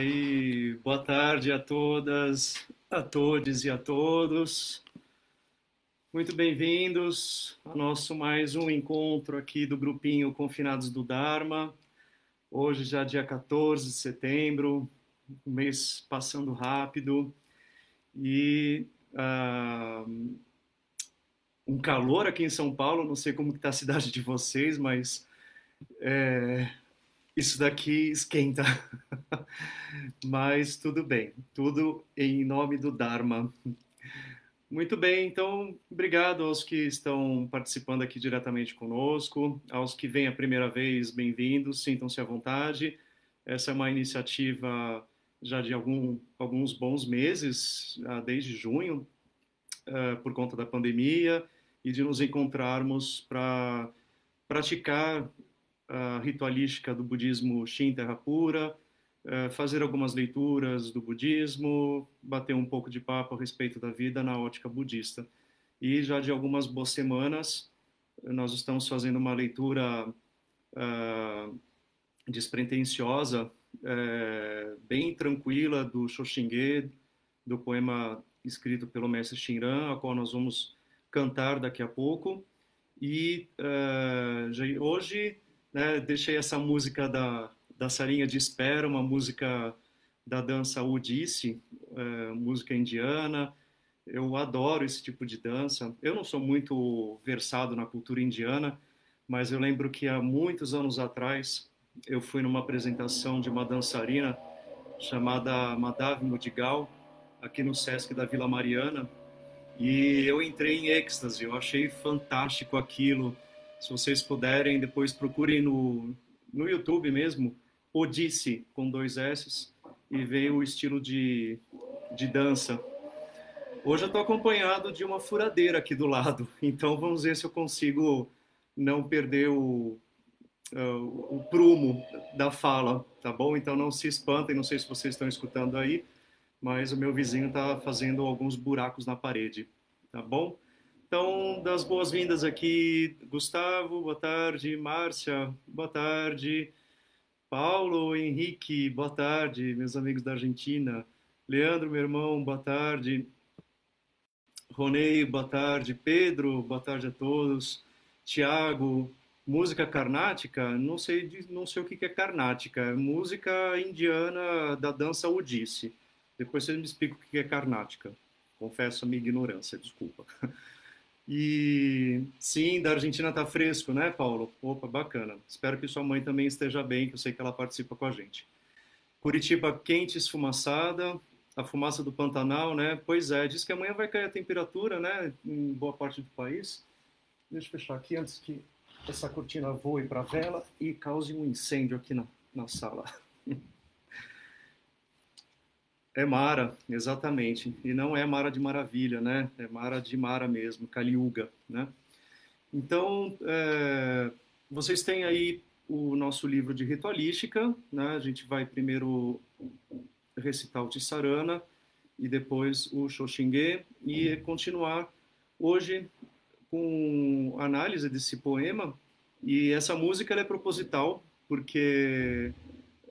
Aí, boa tarde a todas, a todos e a todos. Muito bem-vindos a nosso mais um encontro aqui do grupinho Confinados do Dharma. Hoje já dia 14 de setembro, um mês passando rápido e uh, um calor aqui em São Paulo. Não sei como está a cidade de vocês, mas é, isso daqui esquenta. Mas tudo bem, tudo em nome do Dharma. Muito bem, então, obrigado aos que estão participando aqui diretamente conosco, aos que vêm a primeira vez, bem-vindos, sintam-se à vontade. Essa é uma iniciativa já de algum, alguns bons meses, ah, desde junho, uh, por conta da pandemia, e de nos encontrarmos para praticar a ritualística do budismo Shin Terra Pura, uh, fazer algumas leituras do budismo, bater um pouco de papo a respeito da vida na ótica budista. E já de algumas boas semanas, nós estamos fazendo uma leitura uh, despretensiosa, uh, bem tranquila do Shoshinge, do poema escrito pelo mestre Shinran, a qual nós vamos cantar daqui a pouco. E uh, hoje né, deixei essa música da, da salinha de espera, uma música da dança Odissi, uh, música indiana. Eu adoro esse tipo de dança. Eu não sou muito versado na cultura indiana, mas eu lembro que há muitos anos atrás eu fui numa apresentação de uma dançarina chamada Madhav Mudigal, aqui no Sesc da Vila Mariana, e eu entrei em êxtase, eu achei fantástico aquilo. Se vocês puderem, depois procurem no, no YouTube mesmo, Odisse, com dois S, e veio o estilo de, de dança. Hoje eu estou acompanhado de uma furadeira aqui do lado, então vamos ver se eu consigo não perder o, uh, o prumo da fala, tá bom? Então não se espantem, não sei se vocês estão escutando aí, mas o meu vizinho está fazendo alguns buracos na parede, tá bom? Então, das boas-vindas aqui, Gustavo, boa tarde, Márcia, boa tarde, Paulo, Henrique, boa tarde, meus amigos da Argentina, Leandro, meu irmão, boa tarde, Ronei, boa tarde, Pedro, boa tarde a todos, Tiago, música carnática, não sei, não sei o que é carnática, é música indiana da dança Odissi. Depois você me explica o que é carnática. Confesso a minha ignorância, desculpa. E sim, da Argentina tá fresco, né, Paulo? Opa, bacana. Espero que sua mãe também esteja bem, que eu sei que ela participa com a gente. Curitiba quente, esfumaçada, a fumaça do Pantanal, né? Pois é, diz que amanhã vai cair a temperatura, né, em boa parte do país. Deixa eu fechar aqui antes que essa cortina voe para a vela e cause um incêndio aqui na, na sala. É Mara, exatamente. E não é Mara de Maravilha, né? É Mara de Mara mesmo, Kaliuga, né? Então, é, vocês têm aí o nosso livro de ritualística, né? A gente vai primeiro recitar o Tissarana e depois o Xoshingue e continuar hoje com análise desse poema. E essa música é proposital porque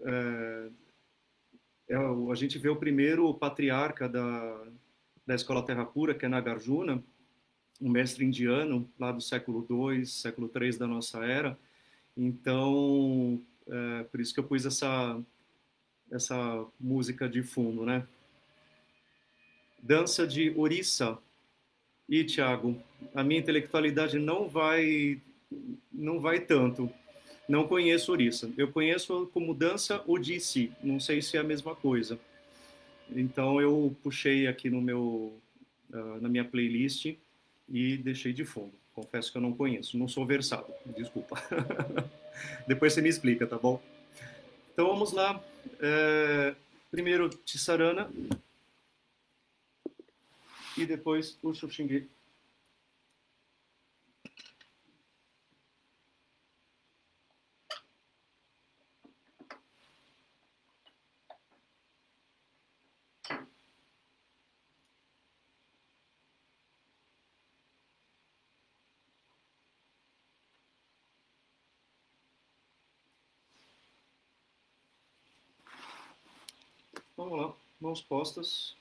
é, é, a gente vê o primeiro patriarca da, da escola Terra Pura, que é Nagarjuna, um mestre indiano lá do século II, século III da nossa era. Então, é, por isso que eu pus essa essa música de fundo, né? Dança de Orissa. E Tiago, a minha intelectualidade não vai não vai tanto não conheço Orissa. Eu conheço como dança Odissi. Não sei se é a mesma coisa. Então eu puxei aqui no meu uh, na minha playlist e deixei de fundo. Confesso que eu não conheço, não sou versado. Desculpa. Depois você me explica, tá bom? Então vamos lá. É, primeiro Tissarana e depois o Xuxingue. Vamos lá, mãos postas.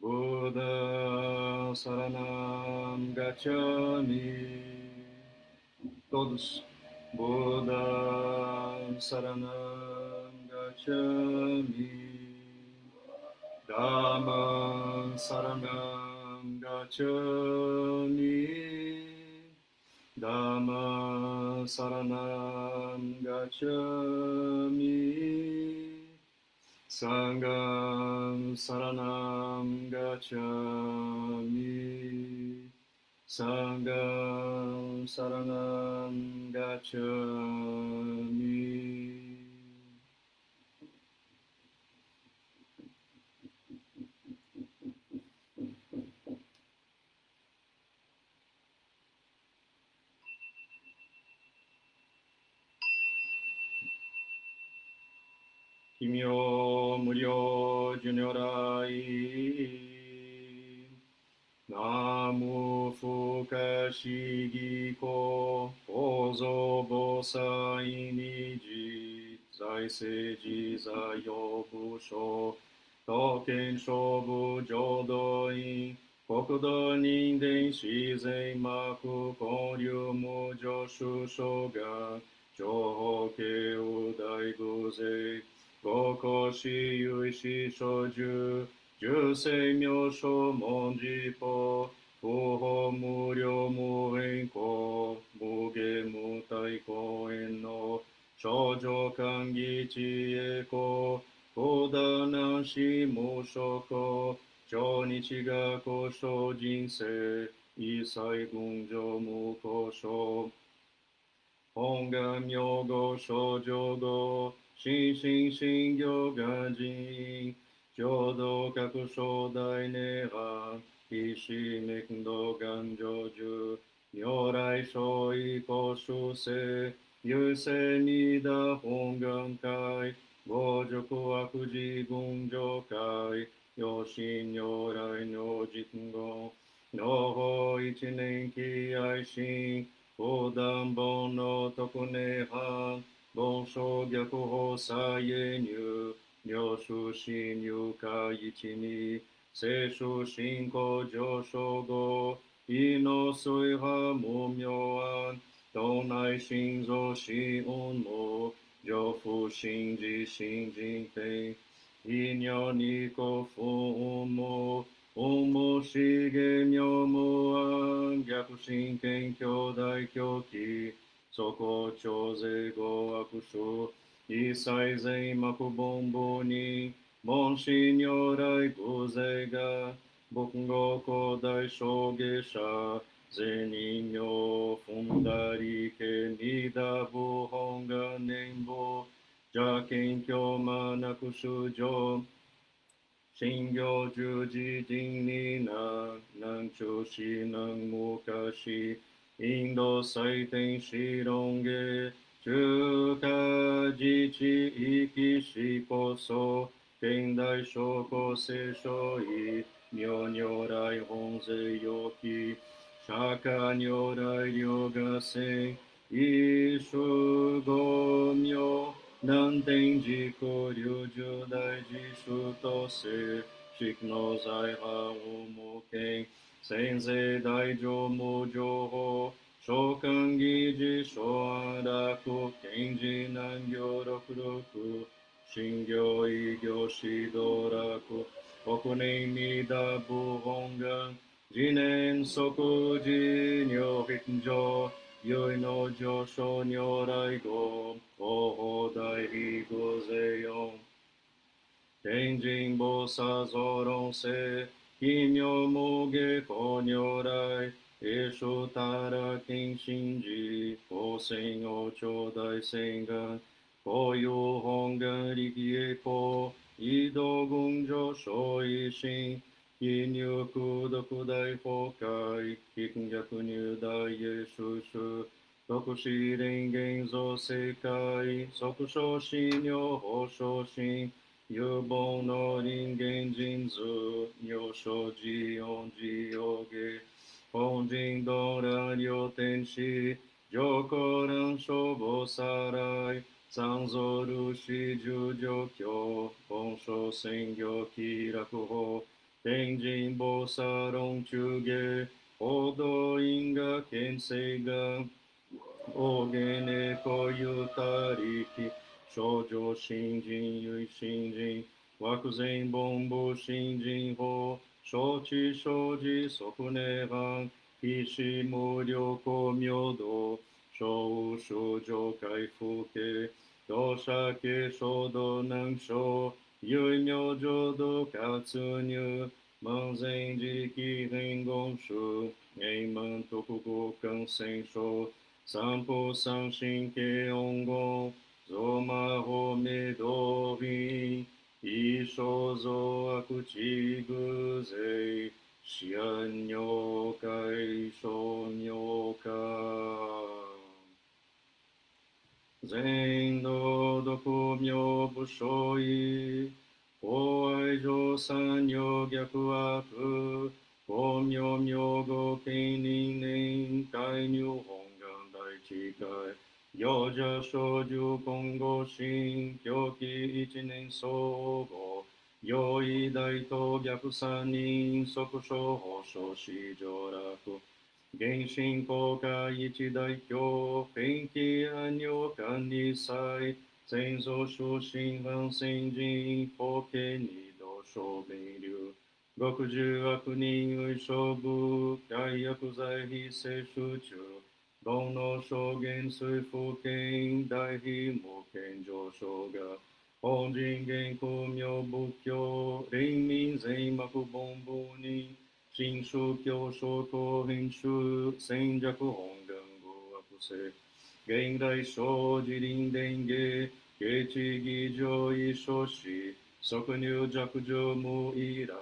Buda Saranam. Todos. Buda Saranam Gacchami. Dhamma Saranam Saranam Gacchami. Sangam Saranam Gacchami. Sangam Saranam Gacchami 妙無量寿如来。ナム不可思議故、法蔵菩薩に実在世自在用部所、刀剣勝負浄土院、国土人間自然幕交流無常主所願、情報系右大偶勢、五行死有死所住、十世妙所文字法、不法無量無縁故、無下無体公園の少女歓喜知恵故、高田南市無所故、超日が故障人生、一切群上無故障。本願名号少女語、心身心行願人、浄土各正大涅槃、必死滅道願成就、如来所以公主世、優勢二打本願会、五辱悪事群上会、有心如来の実言、の法一年期愛心、横断本の特涅槃、本書逆法再輸入、領主侵入会一に、聖書信仰上昇後、意の水波無明暗、道内心臓心音も、上腹心自心人天、意尿に古風も、面しげ妙無暗、逆神剣兄弟狂気、そこ超税語悪書、一切税幕本部に、門師如来偶税が、僕語古代小下者、税人形踏んだりけにだ部本が年俸、邪剣教魔なく主上、信行十字人にな、南中市南昔、インド祭天子論下、中華自治域史こそ、現代証拠聖書意、妙如来本税要記、釈迦如来両合戦、一種五妙、南天寺古流十大寺主とせ、宿の財派を無権、 Sensei Daijo Mujoho, Shokangi de Shoaraku, Kenji Nangyo Rokuroku, Shingyo Igyo Shidoraku, Okunen Nida Buhongan, Jinen Soku Jinyo Hitinjo, Yoi no Josho Nyorai Go, Oho Dai Higo Zeyon, Tenjin Bosa Zoron Se, 非尿も下法尿来、栄翔たら献身く、法戦王朝大戦願、法要本願力栄光、移動群上昇維新、非入空毒大崩壊、貧弱入大へ収集、特使連言造正解、即昇信尿法昇進、有望の人間人図、幼少自音自用下、本人道ら両天使、上皇乱消防さらい、三蔵ルシ十条教、本書専業気楽法、天神菩薩論中下、報道因果見性が、大げ猫ゆたりき、少女新人ゆい新人、枠前本部新人法、承知生じ即涅槃、必死無量光明道、小少女回復系、同社系衝動難所、唯妙浄土活入、門前時期変言書、永門特語感染症、三歩三神系音言、ゾマホメドビイソゾアクチグゼイシアンニョカイソニョカ全土独名不所以法愛上三両逆悪法名名語権人年介入本願大地界行者少女今後新狂気一年総合、用意大と逆三人即所保証市上楽、原神公開一代表、偏気安養管理祭、先祖出身反戦人、法家二度小弁流、極十悪人為勝負、大薬剤非摂取中、煩悩証言水風権、大非無権上昇が、本人言公明仏教、連民全幕本部に、新宗教商工編集、戦略本願語悪性、現代生自林伝芸、下地議場異所し、即入弱上無意楽、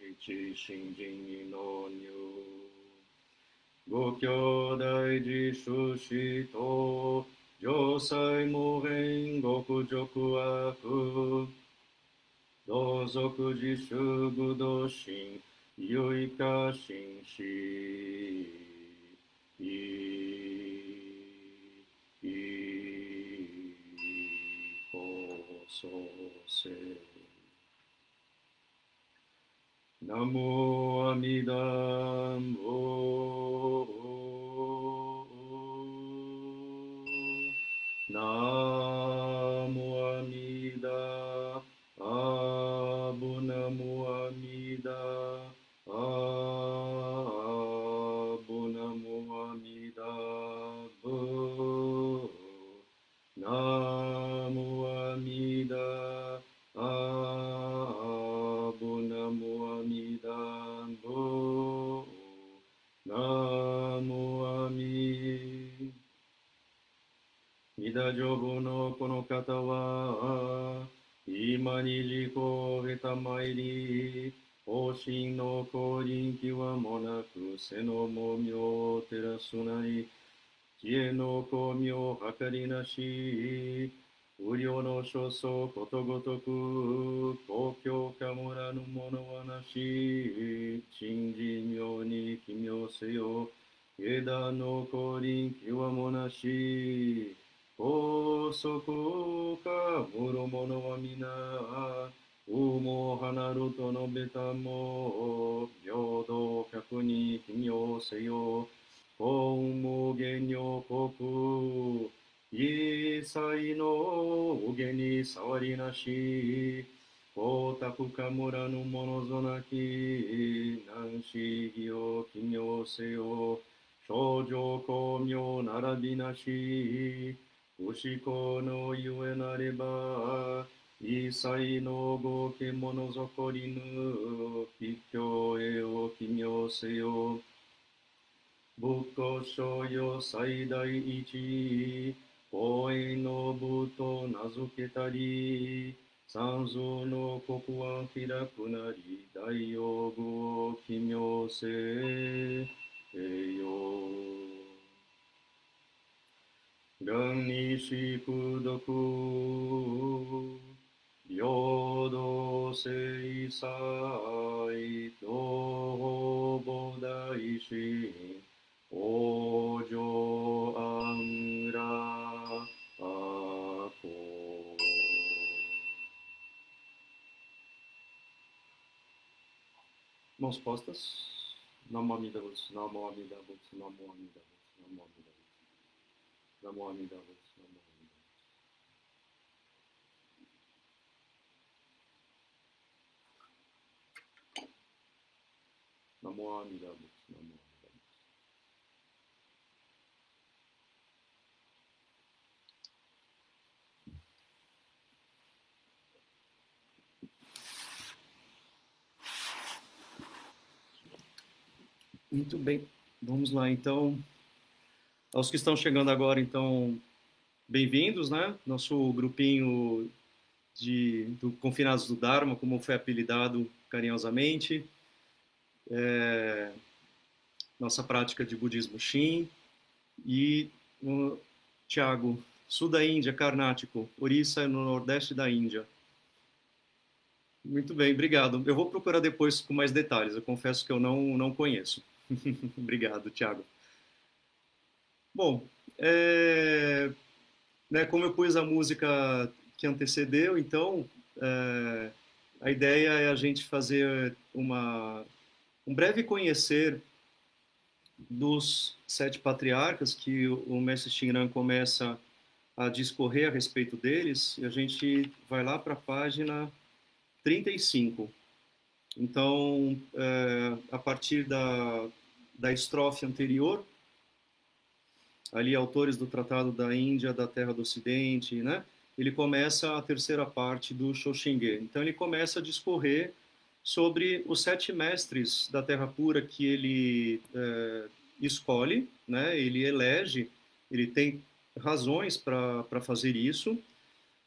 一新人に納入。ご兄弟自主死と、上妻無変極辱悪、同族自主武道心、よいか心し、い、い、こそせ。ナモアミダボ Oh. 三田上部のこの方は、今に自己を得たまいり、方針の降臨気はもなく、背のもみを照らすなり、知恵の巧妙計りなし、無料の所相ことごとく、公共かもらぬものはなし、信じ妙に奇妙せよ、枝の降臨気はもなし、法則かむろものは皆、うも離ると述べたも、平等客に奇妙せよ、法無限女国、一切の右下に触りなし、光沢かむらぬものぞなき、難思議を奇妙せよ、症状巧妙並びなし、不思考のゆえなれば、一切の合計ものぞこりぬ、必教へを奇妙せよ。仏教所よ最大一、法営の部と名付けたり、三蔵の国は開くなり、大用具を奇妙せよ。願にしくどく、平等聖祭、同母大神、往生安楽あこ。 Mãos postas. Namo Amida Butsu, Namo Amida Butsu, Namo Amida Butsu, Namo Amida Butsu. Namo Amida Butsu, Namo Amida Butsu. Namo Amida Butsu, Namo Amida. Muito bem, vamos lá então. Aos que estão chegando agora, então, bem-vindos, né? Nosso grupinho de do Confinados do Dharma, como foi apelidado carinhosamente. É, nossa prática de budismo Shin. E o Tiago sul da Índia, Carnático. Orissa no nordeste da Índia. Muito bem, obrigado. Eu vou procurar depois com mais detalhes. Eu confesso que eu não, não conheço. obrigado, Tiago. Bom, é, né, como eu pus a música que antecedeu, então é, a ideia é a gente fazer uma, um breve conhecer dos sete patriarcas que o mestre Shinran começa a discorrer a respeito deles, e a gente vai lá para a página 35. Então, é, a partir da, da estrofe anterior, ali autores do Tratado da Índia, da Terra do Ocidente, né? Ele começa a terceira parte do Shoshinge. Então, ele começa a discorrer sobre os sete mestres da Terra Pura que ele é, escolhe, né? Ele elege, ele tem razões para fazer isso.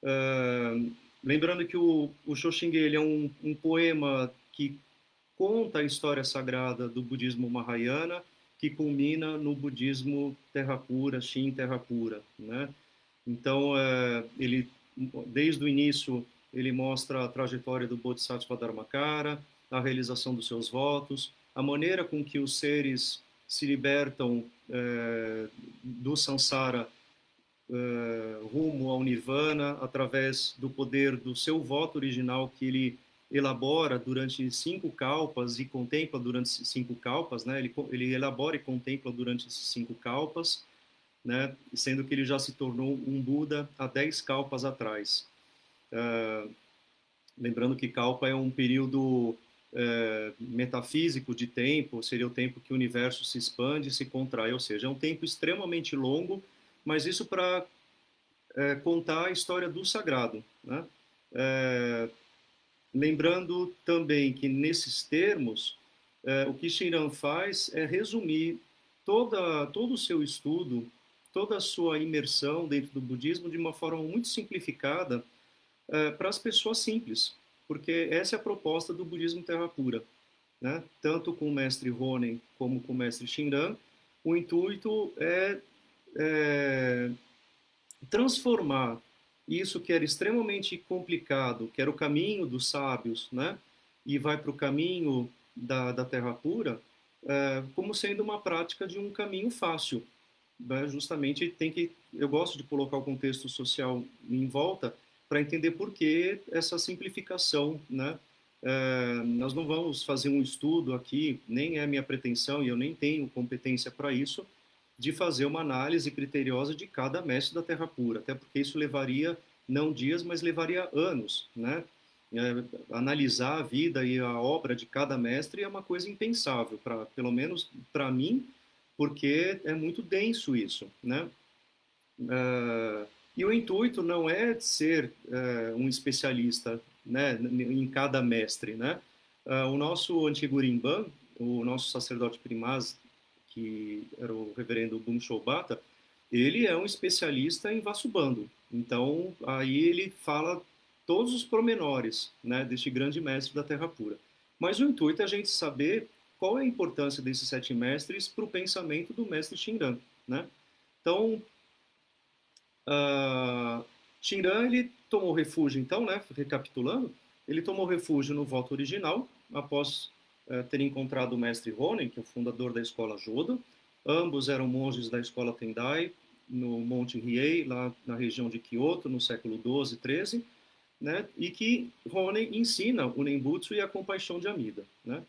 Uh, lembrando que o, o Shoshinge ele é um, um poema que conta a história sagrada do budismo Mahayana, que culmina no budismo terra pura, Shin terra pura, né? Então, uh, ele desde o início ele mostra a trajetória do Bodhisattva Dharmakara, a realização dos seus votos, a maneira com que os seres se libertam uh, do samsara uh, rumo ao nirvana através do poder do seu voto original que ele elabora durante cinco kalpas e contempla durante cinco kalpas, né? Ele, ele elabora e contempla durante esses cinco kalpas, né? Sendo que ele já se tornou um Buda há dez kalpas atrás. Uh, lembrando que kalpa é um período uh, metafísico de tempo, seria o tempo que o universo se expande e se contrai, ou seja, é um tempo extremamente longo mas isso para é, contar a história do sagrado. Né? Lembrando também que nesses termos, é, o que Shinran faz é resumir toda, todo o seu estudo, toda a sua imersão dentro do budismo de uma forma muito simplificada é, para as pessoas simples, porque essa é a proposta do budismo terra pura. Né? Tanto com o mestre Ronen como com o mestre Shinran, o intuito é é, transformar isso que era extremamente complicado, que era o caminho dos sábios, né? E vai para o caminho da, da terra pura, é, como sendo uma prática de um caminho fácil. Né? Justamente tem que, eu gosto de colocar o contexto social em volta para entender por que essa simplificação, né? É, nós não vamos fazer um estudo aqui, nem é minha pretensão e eu nem tenho competência para isso, de fazer uma análise criteriosa de cada mestre da Terra Pura, até porque isso levaria não dias, mas levaria anos, né? É, analisar a vida e a obra de cada mestre é uma coisa impensável, para pelo menos para mim, porque é muito denso isso, né? É, e o intuito não é ser é, um especialista, né, em cada mestre, né? O nosso antigo Rimban, o nosso sacerdote primaz que era o reverendo Bum Shobata, ele é um especialista em Vassubando. Então, aí ele fala todos os pormenores né, deste grande mestre da Terra Pura. Mas o intuito é a gente saber qual é a importância desses sete mestres para o pensamento do mestre Shinran. Né? Então, uh, ele tomou refúgio, então, né, recapitulando, ele tomou refúgio no voto original, após ter encontrado o mestre Ronen, que é o fundador da escola Jodo. Ambos eram monges da escola Tendai, no Monte Riei, lá na região de Kyoto, no século 12, 13, né? E que Ronen ensina o Nembutsu e a compaixão de Amida, né?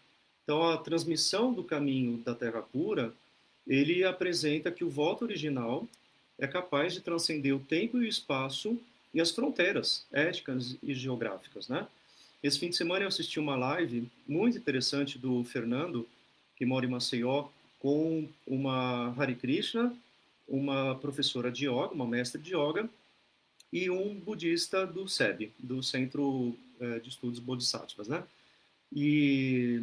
Então, a transmissão do caminho da Terra Pura, ele apresenta que o voto original é capaz de transcender o tempo e o espaço e as fronteiras éticas e geográficas, né? Esse fim de semana eu assisti uma live muito interessante do Fernando, que mora em Maceió, com uma Hare Krishna, uma professora de yoga, uma mestre de yoga, e um budista do SEB, do Centro eh, de Estudos Bodhisattvas, né? E,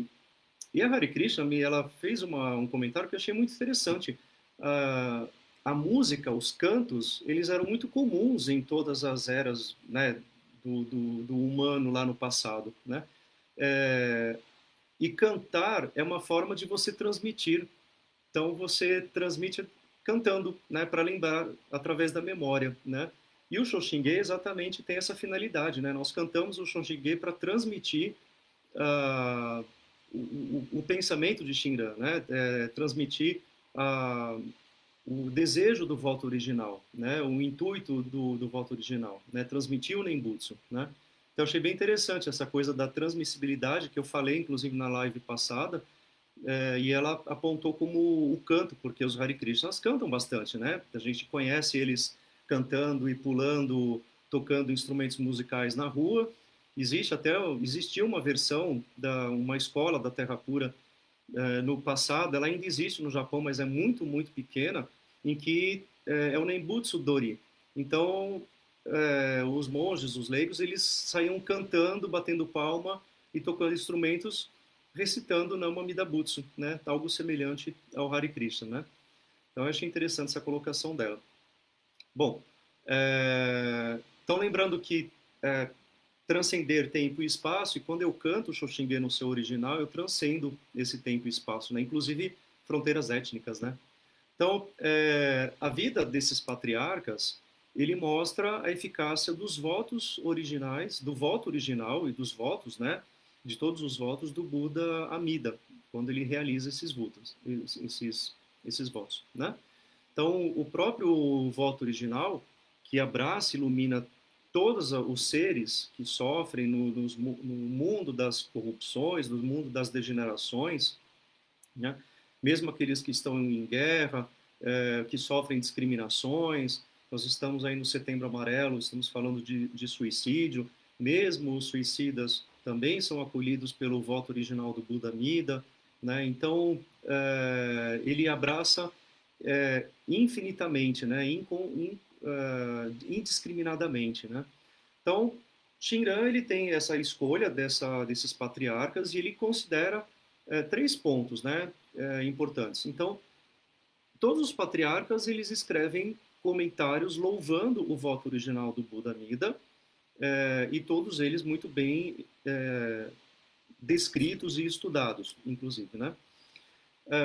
e a Hare Krishna, ela fez uma, um comentário que eu achei muito interessante. Uh, a música, os cantos, eles eram muito comuns em todas as eras, né? Do, do, do humano lá no passado, né? É, e cantar é uma forma de você transmitir. Então você transmite cantando, né, para lembrar através da memória, né? E o Shoshinge exatamente tem essa finalidade, né? Nós cantamos o Shoshinge para transmitir uh, o, o, o, pensamento de Shinran, né? É, transmitir uh, o desejo do voto original, né? O intuito do, do voto original, né? Transmitir o Nembutsu, né? Então, achei bem interessante essa coisa da transmissibilidade que eu falei, inclusive, na live passada, é, e ela apontou como o canto, porque os Hare Krishnas cantam bastante, né? A gente conhece eles cantando e pulando, tocando instrumentos musicais na rua. Existe até existia uma versão da uma escola da Terra Pura é, no passado, ela ainda existe no Japão, mas é muito muito pequena, em que é, é o Nembutsu Dori. Então é, os monges, os leigos, eles saíam cantando, batendo palma e tocando instrumentos, recitando Nama Midabutsu, né? Algo semelhante ao Hare Krishna, né? Então eu achei interessante essa colocação dela. Bom, é, então lembrando que é, transcender tempo e espaço, e quando eu canto o Shoshinge no seu original, eu transcendo esse tempo e espaço, né? Inclusive fronteiras étnicas, né? Então, é, a vida desses patriarcas ele mostra a eficácia dos votos originais, do voto original e dos votos, né, de todos os votos do Buda Amida, quando ele realiza esses votos, esses, esses votos, né? Então, o próprio voto original, que abraça e ilumina todos os seres que sofrem no, no, no mundo das corrupções, no mundo das degenerações, né? Mesmo aqueles que estão em guerra, é, que sofrem discriminações, nós estamos aí no Setembro Amarelo, estamos falando de, de suicídio. Mesmo os suicidas também são acolhidos pelo voto original do Buda Mida. Né? Então, é, ele abraça é, infinitamente, né? In, uh, indiscriminadamente. Né? Então, Shinran ele tem essa escolha dessa, desses patriarcas e ele considera é, três pontos né, é, importantes. Então, todos os patriarcas eles escrevem comentários louvando o voto original do Buda Mida, é, e todos eles muito bem é, descritos e estudados, inclusive, né?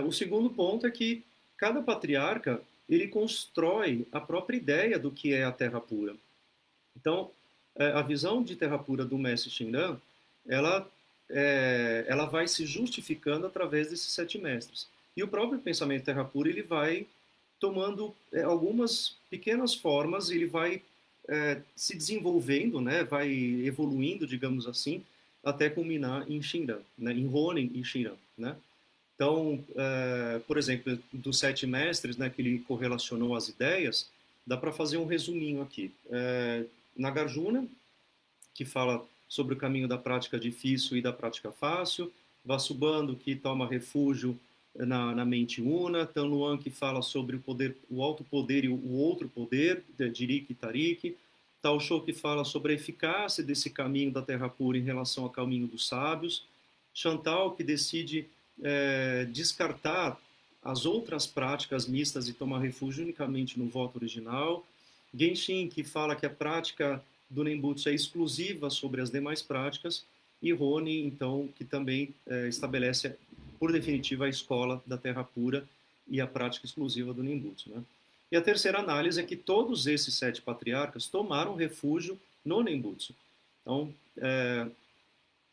O segundo ponto é que cada patriarca ele constrói a própria ideia do que é a Terra pura. Então, a visão de Terra pura do mestre Shinran, ela ela vai se justificando através desses sete mestres. E o próprio pensamento Terra pura ele vai tomando é, algumas pequenas formas, ele vai é, se desenvolvendo, né, vai evoluindo, digamos assim, até culminar em Shinran, né, em Ronin e Shinran, né? Então, é, por exemplo, dos sete mestres, né, que ele correlacionou as ideias, dá para fazer um resuminho aqui. É, Nagarjuna, que fala sobre o caminho da prática difícil e da prática fácil, Vasubandhu, que toma refúgio na, na mente una, Tan Luan que fala sobre o poder, o alto poder e o, outro poder, Dirik e Tarik, Tao Shou que fala sobre a eficácia desse caminho da terra pura em relação ao caminho dos sábios, Chantal que decide é, descartar as outras práticas mistas e tomar refúgio unicamente no voto original, Genshin que fala que a prática do Nembutsu é exclusiva sobre as demais práticas, e Rony, então, que também é, estabelece por definitiva, a escola da terra pura e a prática exclusiva do Nimbutsu. Né? E a terceira análise é que todos esses sete patriarcas tomaram refúgio no Nembutsu. Então, é,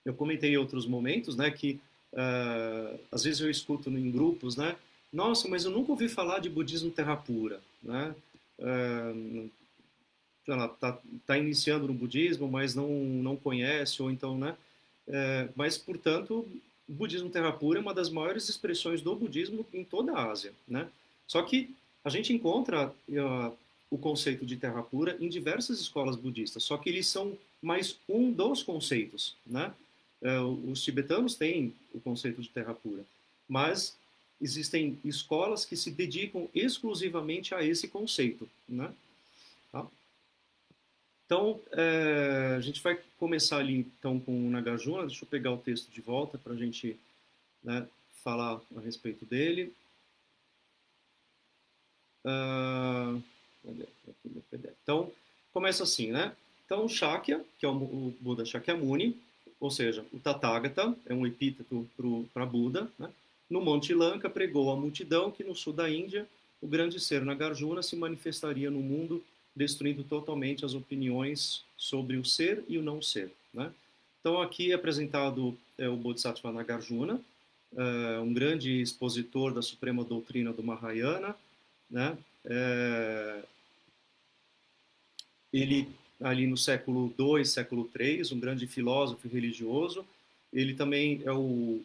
eu comentei em outros momentos né, que é, às vezes eu escuto em grupos, né? Nossa, mas eu nunca ouvi falar de budismo terra pura, né? É, tá, tá iniciando no budismo, mas não não conhece ou então, né? É, mas portanto o budismo terra pura é uma das maiores expressões do budismo em toda a Ásia, né? Só que a gente encontra uh, o conceito de terra pura em diversas escolas budistas, só que eles são mais um dos conceitos, né? Uh, os tibetanos têm o conceito de terra pura, mas existem escolas que se dedicam exclusivamente a esse conceito, né? Então, é, a gente vai começar ali então com o Nagarjuna. Deixa eu pegar o texto de volta para a gente né, falar a respeito dele. Uh, então, começa assim, né? Então, Shakya, que é o, Buda Shakyamuni, ou seja, o Tathagata, é um epíteto para Buda, né? no Monte Lanka pregou a multidão que no sul da Índia o grande ser Nagarjuna se manifestaria no mundo, destruindo totalmente as opiniões sobre o ser e o não ser. Né? Então, aqui é apresentado é, o Bodhisattva Nagarjuna, é, um grande expositor da suprema doutrina do Mahayana. Né? É, ele, ali no século II, século III, um grande filósofo religioso. Ele também é o,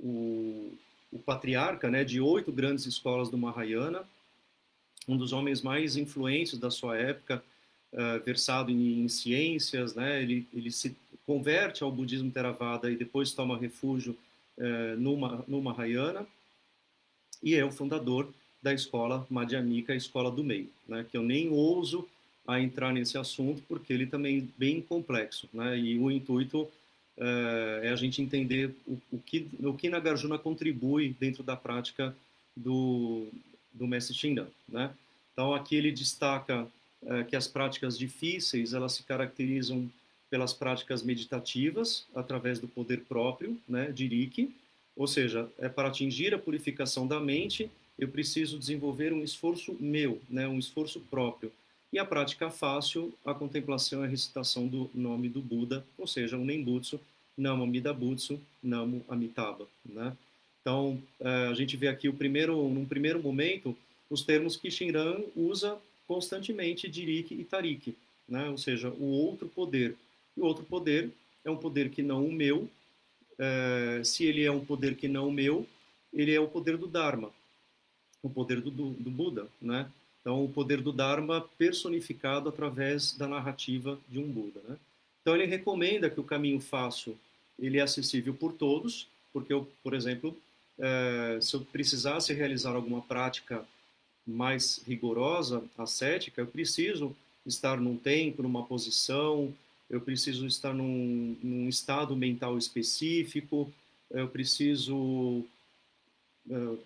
o, o patriarca né, de oito grandes escolas do Mahayana, um dos homens mais influentes da sua época, uh, versado em, em ciências, né? Ele, ele se converte ao budismo Theravada e depois toma refúgio uh, no, no Mahayana e é o fundador da escola Madhyamika, a escola do meio, né? Que eu nem ouso a entrar nesse assunto porque ele também é bem complexo, né? E o intuito uh, é a gente entender o, o, que o que Nagarjuna contribui dentro da prática do do mestre Shinran, né? Então aqui ele destaca é, que as práticas difíceis elas se caracterizam pelas práticas meditativas através do poder próprio, né, de Riki, ou seja, é para atingir a purificação da mente eu preciso desenvolver um esforço meu, né, um esforço próprio. E a prática fácil, a contemplação e a recitação do nome do Buda, ou seja, o Nembutsu, Namo Amida Butsu, Namo Amitabha, né? Então, é, a gente vê aqui o primeiro, num primeiro momento, os termos que Shinran usa constantemente, Dirik e Tarik, né? ou seja, o outro poder. E o outro poder é um poder que não o meu. É, se ele é um poder que não o meu, ele é o poder do Dharma, o poder do, do, do Buda. Né? Então, o poder do Dharma personificado através da narrativa de um Buda. Né? Então, ele recomenda que o caminho fácil ele é acessível por todos, porque, eu, por exemplo, é, se eu precisasse realizar alguma prática mais rigorosa, ascética, eu preciso estar num tempo, numa posição, eu preciso estar num, num estado mental específico, eu preciso uh,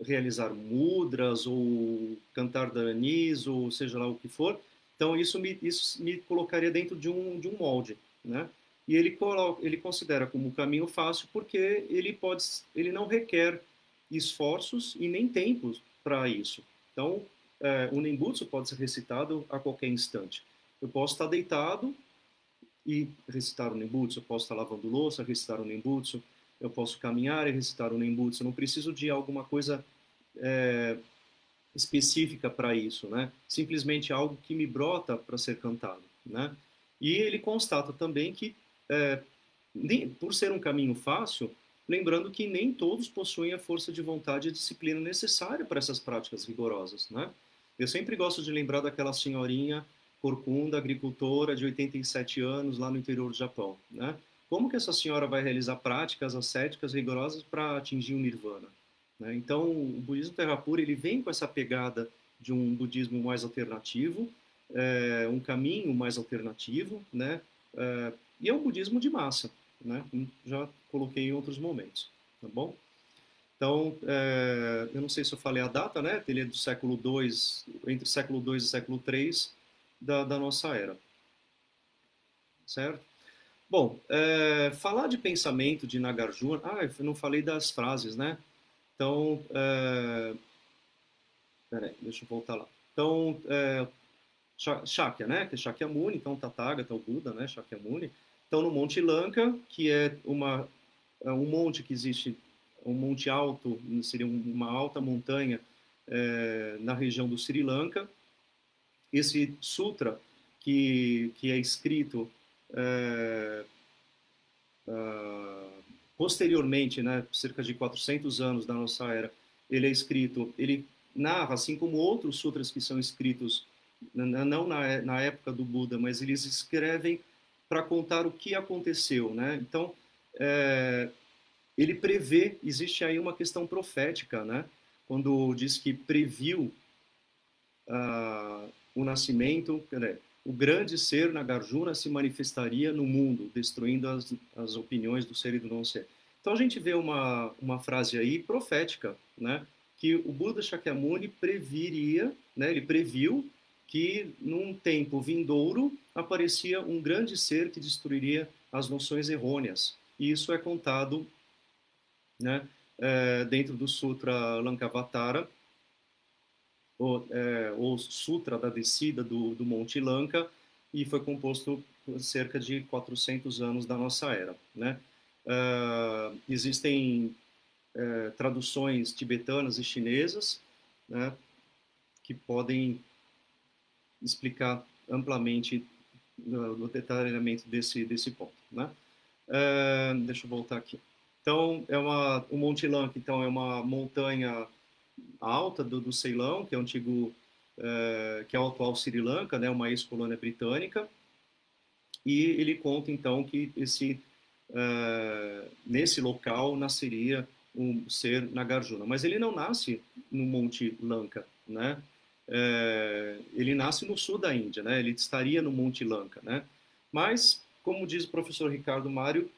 realizar mudras ou cantar dhanis ou seja lá o que for. Então isso me, isso me colocaria dentro de um, de um molde, né? E ele, ele considera como caminho fácil porque ele, pode, ele não requer esforços e nem tempo para isso. Então, é, o Nembutsu pode ser recitado a qualquer instante. Eu posso estar deitado e recitar o Nembutsu, eu posso estar lavando louça, recitar o Nembutsu, eu posso caminhar e recitar o Nembutsu, eu não preciso de alguma coisa é, específica para isso, né? Simplesmente algo que me brota para ser cantado, né? E ele constata também que é, por ser um caminho fácil, lembrando que nem todos possuem a força de vontade e disciplina necessária para essas práticas rigorosas, né? Eu sempre gosto de lembrar daquela senhorinha corcunda, agricultora de 87 anos lá no interior do Japão, né? Como que essa senhora vai realizar práticas ascéticas rigorosas para atingir o nirvana? Né? Então, o budismo terra pura ele vem com essa pegada de um budismo mais alternativo, é, um caminho mais alternativo, né? É, e é um budismo de massa, né? Como já coloquei em outros momentos, tá bom? Então, é, eu não sei se eu falei a data, né? Ele é do século II, entre século II e século III da, da nossa era, certo? Bom, é, falar de pensamento de Nagarjuna, ah, eu não falei das frases, né? Então, é, peraí, deixa eu voltar lá. Então, é, Shakya, né? Que é Shakyamuni, então Tathagata, o Buda, né? Shakyamuni. Então, no Monte Lanka, que é uma, é um monte que existe, um monte alto, seria uma alta montanha é, na região do Sri Lanka, esse sutra que, que é escrito é, uh, posteriormente, né, cerca de 400 anos da nossa era, ele é escrito, ele narra, assim como outros sutras que são escritos, não na, na época do Buda, mas eles escrevem para contar o que aconteceu, né? Então, é, ele prevê, existe aí uma questão profética, né? Quando diz que previu uh, o nascimento, o grande ser Nagarjuna se manifestaria no mundo, destruindo as, as opiniões do ser e do não ser. Então a gente vê uma, uma frase aí profética, né? Que o Buda Shakyamuni previria, né? Ele previu que num tempo vindouro aparecia um grande ser que destruiria as noções errôneas. E isso é contado né, é, dentro do Sutra Lankavatara, o, é, o Sutra da descida do, do Monte Lanka, e foi composto cerca de 400 anos da nossa era. Né? Uh, existem uh, traduções tibetanas e chinesas né, que podem explicar amplamente no, detalhamento desse, desse ponto. Né? Uh, deixa eu voltar aqui. Então, é uma, o Monte Lanka então, é uma montanha alta do, do Ceilão, que é o antigo, uh, que é o atual Sri Lanka, né, uma ex-colônia britânica, e ele conta então que esse uh, nesse local nasceria um ser Nagarjuna, mas ele não nasce no Monte Lanka, né? É, ele nasce no sul da Índia, né? Ele estaria no Monte Lanka, né? Mas, como diz o professor Ricardo Mário,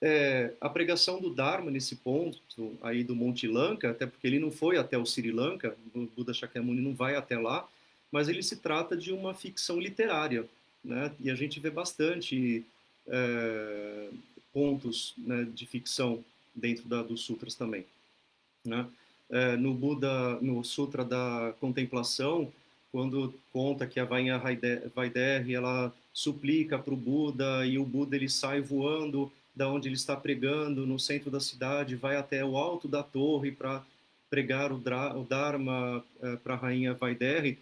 é, a pregação do Dharma nesse ponto aí do Monte Lanka, até porque ele não foi até o Sri Lanka, o Buda Shakyamuni não vai até lá, mas ele se trata de uma ficção literária, né? E a gente vê bastante é, pontos né, de ficção dentro da, dos sutras também, né? É, no Buda, no Sutra da Contemplação, quando conta que a Vainha Vaideri ela suplica para o Buda e o Buda ele sai voando da onde ele está pregando no centro da cidade, vai até o alto da torre para pregar o, Dharma é, para a Rainha Vaideri,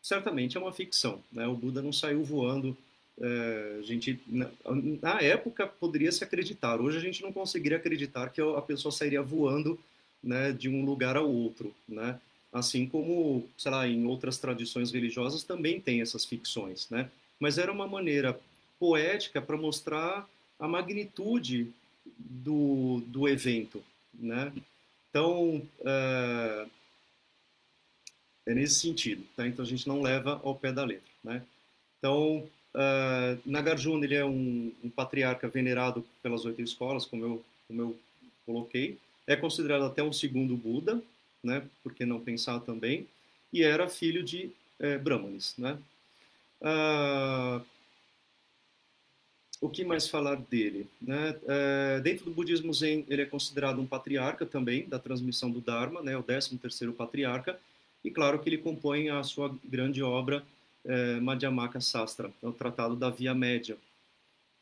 certamente é uma ficção. Né? O Buda não saiu voando. É, a gente, na, na, época, poderia se acreditar. Hoje a gente não conseguiria acreditar que a pessoa sairia voando né, de um lugar ao outro. Né? Assim como, sei lá, em outras tradições religiosas também tem essas ficções. Né? Mas era uma maneira poética para mostrar a magnitude do, do evento. Né? Então, uh, é nesse sentido, tá? Então a gente não leva ao pé da letra, né? Então, uh, Nagarjuna ele é um, um, patriarca venerado pelas oito escolas, como eu, como eu coloquei. É considerado até um segundo Buda, né? Por que não pensar também? E era filho de é, Brahmanes, né? Uh, o que mais falar dele? Né? É, dentro do budismo Zen, ele é considerado um patriarca também da transmissão do Dharma, né? o 13 terceiro patriarca, e claro que ele compõe a sua grande obra é, Madhyamaka Sastra, é o Tratado da Via Média.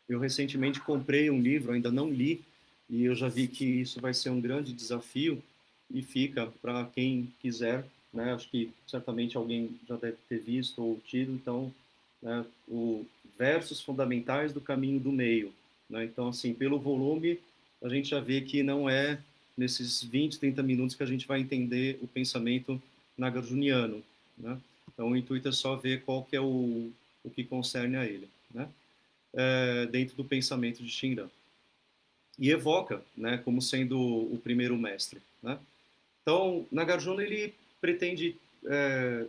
Eu recentemente comprei um livro, ainda não li, e eu já vi que isso vai ser um grande desafio e fica para quem quiser, né? Acho que certamente alguém já deve ter visto ou tido, então, né, o versos fundamentais do caminho do meio, né? Então, assim, pelo volume, a gente já vê que não é nesses 20, 30 minutos que a gente vai entender o pensamento nagarjuniano, né? Então o intuito é só ver qual que é o, o que concerne a ele, né? É, dentro do pensamento de Shinran. E evoca, né, como sendo o primeiro mestre, né? Então, Nagarjuna ele pretende é,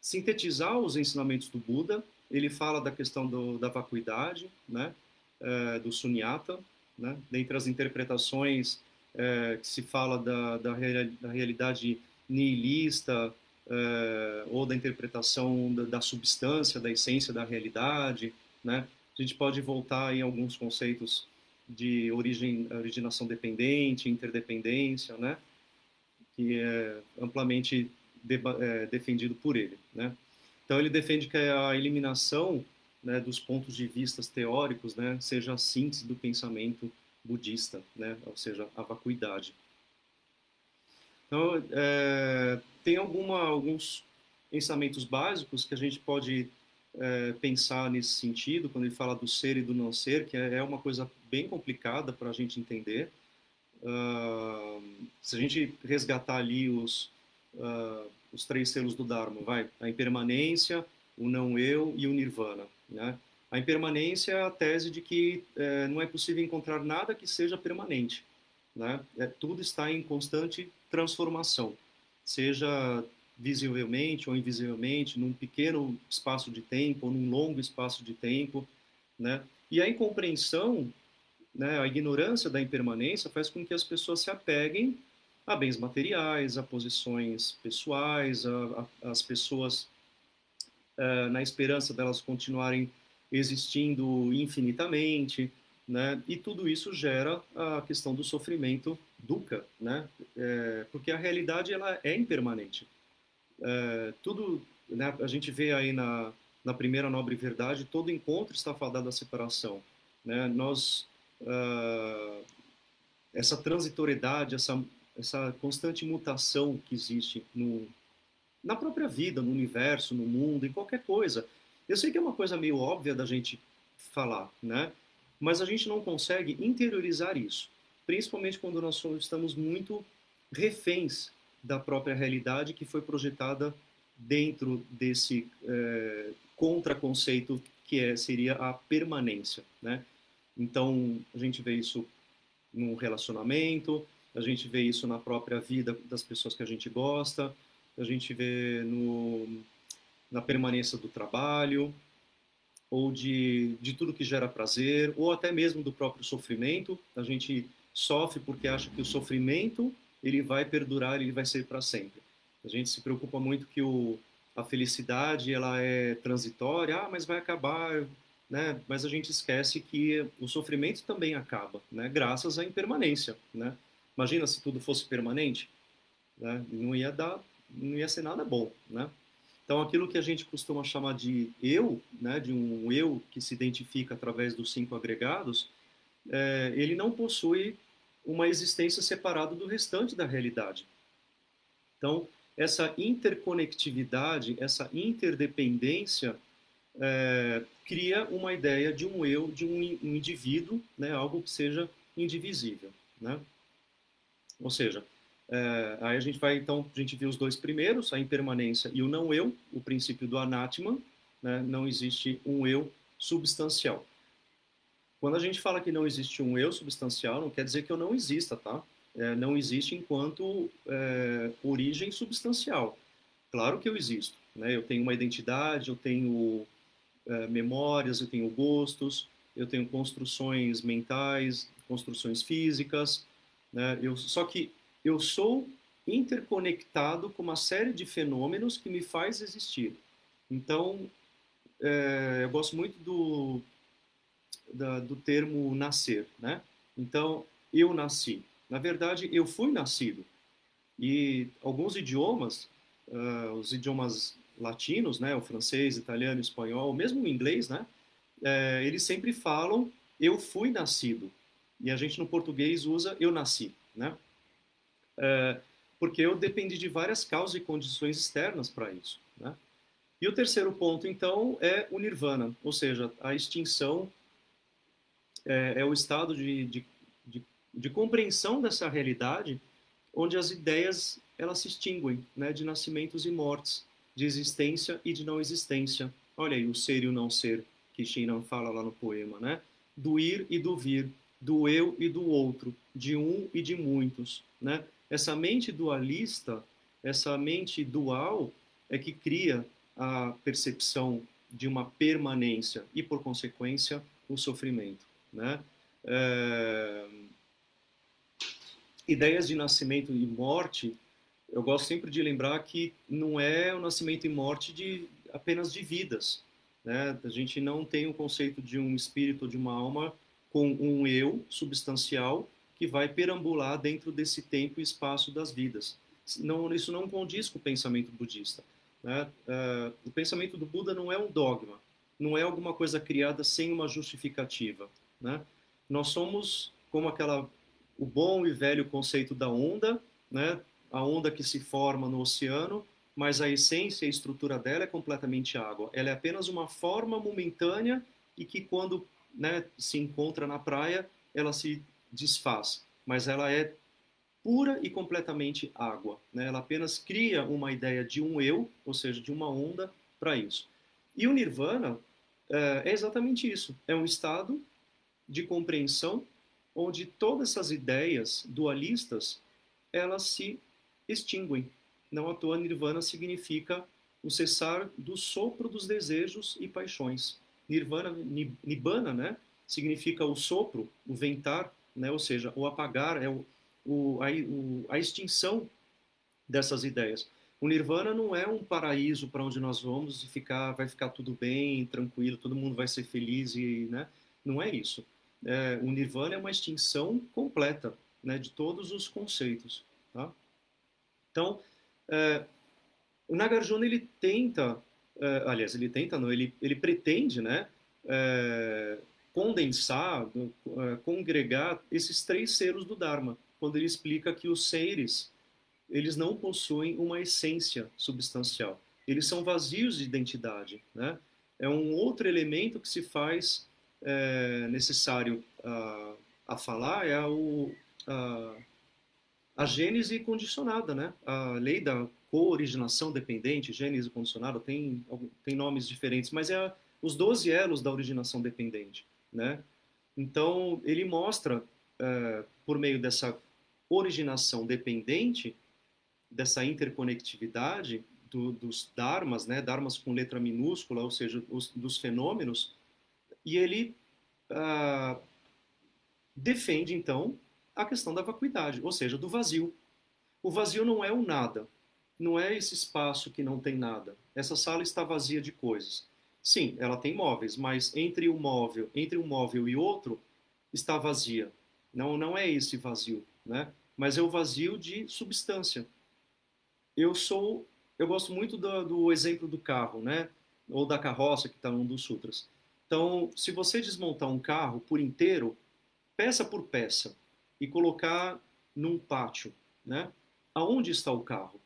sintetizar os ensinamentos do Buda. Ele fala da questão do, da vacuidade, né, é, do sunyata, né, dentre as interpretações é, que se fala da, da, da realidade nihilista uh, ou da interpretação da, da, substância, da essência da realidade, né? A gente pode voltar em alguns conceitos de origem, originação dependente, interdependência, né? Que é amplamente é, defendido por ele, né? Então ele defende que a eliminação né, dos pontos de vista teóricos, né, seja a síntese do pensamento budista, né, ou seja, a vacuidade. Então, é, tem alguma, alguns pensamentos básicos que a gente pode é, pensar nesse sentido, quando ele fala do ser e do não ser, que é, é uma coisa bem complicada para a gente entender. Uh, se a gente resgatar ali os, uh, os três selos do Dharma, vai, a impermanência, o não eu e o nirvana, né? A impermanência é a tese de que é, não é possível encontrar nada que seja permanente. Né? É, tudo está em constante transformação, seja visivelmente ou invisivelmente, num pequeno espaço de tempo ou num longo espaço de tempo, né? E a incompreensão, né, a ignorância da impermanência faz com que as pessoas se apeguem a bens materiais, a posições pessoais, a, a, as pessoas uh, na esperança delas continuarem existindo infinitamente, né? E tudo isso gera a questão do sofrimento dukkha, né? É, porque a realidade ela é impermanente. É, tudo, né, a gente vê aí na, na primeira nobre verdade, todo encontro está fadado à separação. Né? Nós, uh, essa transitoriedade, essa, essa constante mutação que existe no, na própria vida, no universo, no mundo, em qualquer coisa. Eu sei que é uma coisa meio óbvia da gente falar, né? Mas a gente não consegue interiorizar isso, principalmente quando nós estamos muito reféns da própria realidade que foi projetada dentro desse é, contraconceito que é, seria a permanência, né? Então, a gente vê isso num relacionamento, a gente vê isso na própria vida das pessoas que a gente gosta, a gente vê no, na permanência do trabalho, ou de, de tudo que gera prazer, ou até mesmo do próprio sofrimento. A gente sofre porque acha que o sofrimento ele vai perdurar, ele vai ser para sempre. A gente se preocupa muito que o, a felicidade ela é transitória, ah, mas vai acabar, né? Mas a gente esquece que o sofrimento também acaba, né? Graças à impermanência, né? Imagina se tudo fosse permanente, né? Não ia dar, não ia ser nada bom, né? Então aquilo que a gente costuma chamar de eu, né? De um eu que se identifica através dos cinco agregados, é, ele não possui uma existência separada do restante da realidade. Então essa interconectividade, essa interdependência é, cria uma ideia de um eu, de um indivíduo, né, algo que seja indivisível, né? Ou seja, é, aí a gente vai então a gente viu os dois primeiros, a impermanência e o não eu, o princípio do anatman, né? Não existe um eu substancial. Quando a gente fala que não existe um eu substancial, não quer dizer que eu não exista, tá? é, não existe enquanto é, origem substancial. Claro que eu existo, né? Eu tenho uma identidade, eu tenho é, memórias, eu tenho gostos, eu tenho construções mentais, construções físicas, né? Eu, só que eu sou interconectado com uma série de fenômenos que me faz existir. Então, é, eu gosto muito do, da, do termo nascer, né? Então, eu nasci. Na verdade, eu fui nascido. E alguns idiomas, uh, os idiomas latinos, né, o francês, italiano, espanhol, mesmo o inglês, né, uh, eles sempre falam eu fui nascido. E a gente no português usa eu nasci, né? Uh, porque eu dependi de várias causas e condições externas para isso, né? E o terceiro ponto, então, é o nirvana, ou seja, a extinção é, é o estado de, de, de de compreensão dessa realidade, onde as ideias elas se extinguem, né, de nascimentos e mortes, de existência e de não existência. Olha aí o ser e o não ser que Shinran fala lá no poema, né? Do ir e do vir, do eu e do outro, de um e de muitos, né? Essa mente dualista, essa mente dual é que cria a percepção de uma permanência e, por consequência, o sofrimento, né? É ideias de nascimento e morte, eu gosto sempre de lembrar que não é o nascimento e morte de apenas de vidas. Né? A gente não tem o conceito de um espírito, de uma alma com um eu substancial que vai perambular dentro desse tempo e espaço das vidas. Não, isso não condiz com o pensamento budista. Né? Uh, o pensamento do Buda não é um dogma, não é alguma coisa criada sem uma justificativa. Né? Nós somos como aquela o bom e velho conceito da onda, né? a onda que se forma no oceano, mas a essência e a estrutura dela é completamente água. Ela é apenas uma forma momentânea e que quando né, se encontra na praia, ela se desfaz, mas ela é pura e completamente água. Né? Ela apenas cria uma ideia de um eu, ou seja, de uma onda, para isso. E o nirvana é, é exatamente isso. É um estado de compreensão onde todas essas ideias dualistas elas se extinguem. Não à toa nirvana significa o cessar do sopro dos desejos e paixões. Nirvana, nibbana, né, significa o sopro, o ventar, né, ou seja, o apagar, é o, o, a, o, a extinção dessas ideias. O nirvana não é um paraíso para onde nós vamos e ficar, vai ficar tudo bem, tranquilo, todo mundo vai ser feliz e, né? Não é isso é, o nirvana é uma extinção completa né, de todos os conceitos. Tá? Então, é, O Nagarjuna ele tenta, é, aliás, ele tenta não, ele, ele pretende, né, é, condensar, é, congregar esses três seres do Dharma, quando ele explica que os seres eles não possuem uma essência substancial. Eles são vazios de identidade. Né? É um outro elemento que se faz é, necessário a, a falar, é o, a, a gênese condicionada, né? a lei da co-originação dependente, gênese condicionada, tem, tem nomes diferentes, mas é a, os 12 elos da originação dependente. Né? Então, ele mostra, é, por meio dessa originação dependente, dessa interconectividade do, dos dharmas, né, dharmas com letra minúscula, ou seja, os, dos fenômenos, e ele ah, defende então a questão da vacuidade, ou seja, do vazio. O vazio não é o nada, não é esse espaço que não tem nada. Essa sala está vazia de coisas. Sim, ela tem móveis, mas entre o móvel, entre um móvel e outro, está vazia. Não, não é esse vazio, né? Mas é o vazio de substância eu sou, eu gosto muito do, do exemplo do carro, né? Ou da carroça que está num dos sutras. Então, se você desmontar um carro por inteiro, peça por peça, e colocar num pátio, né? Aonde está o carro?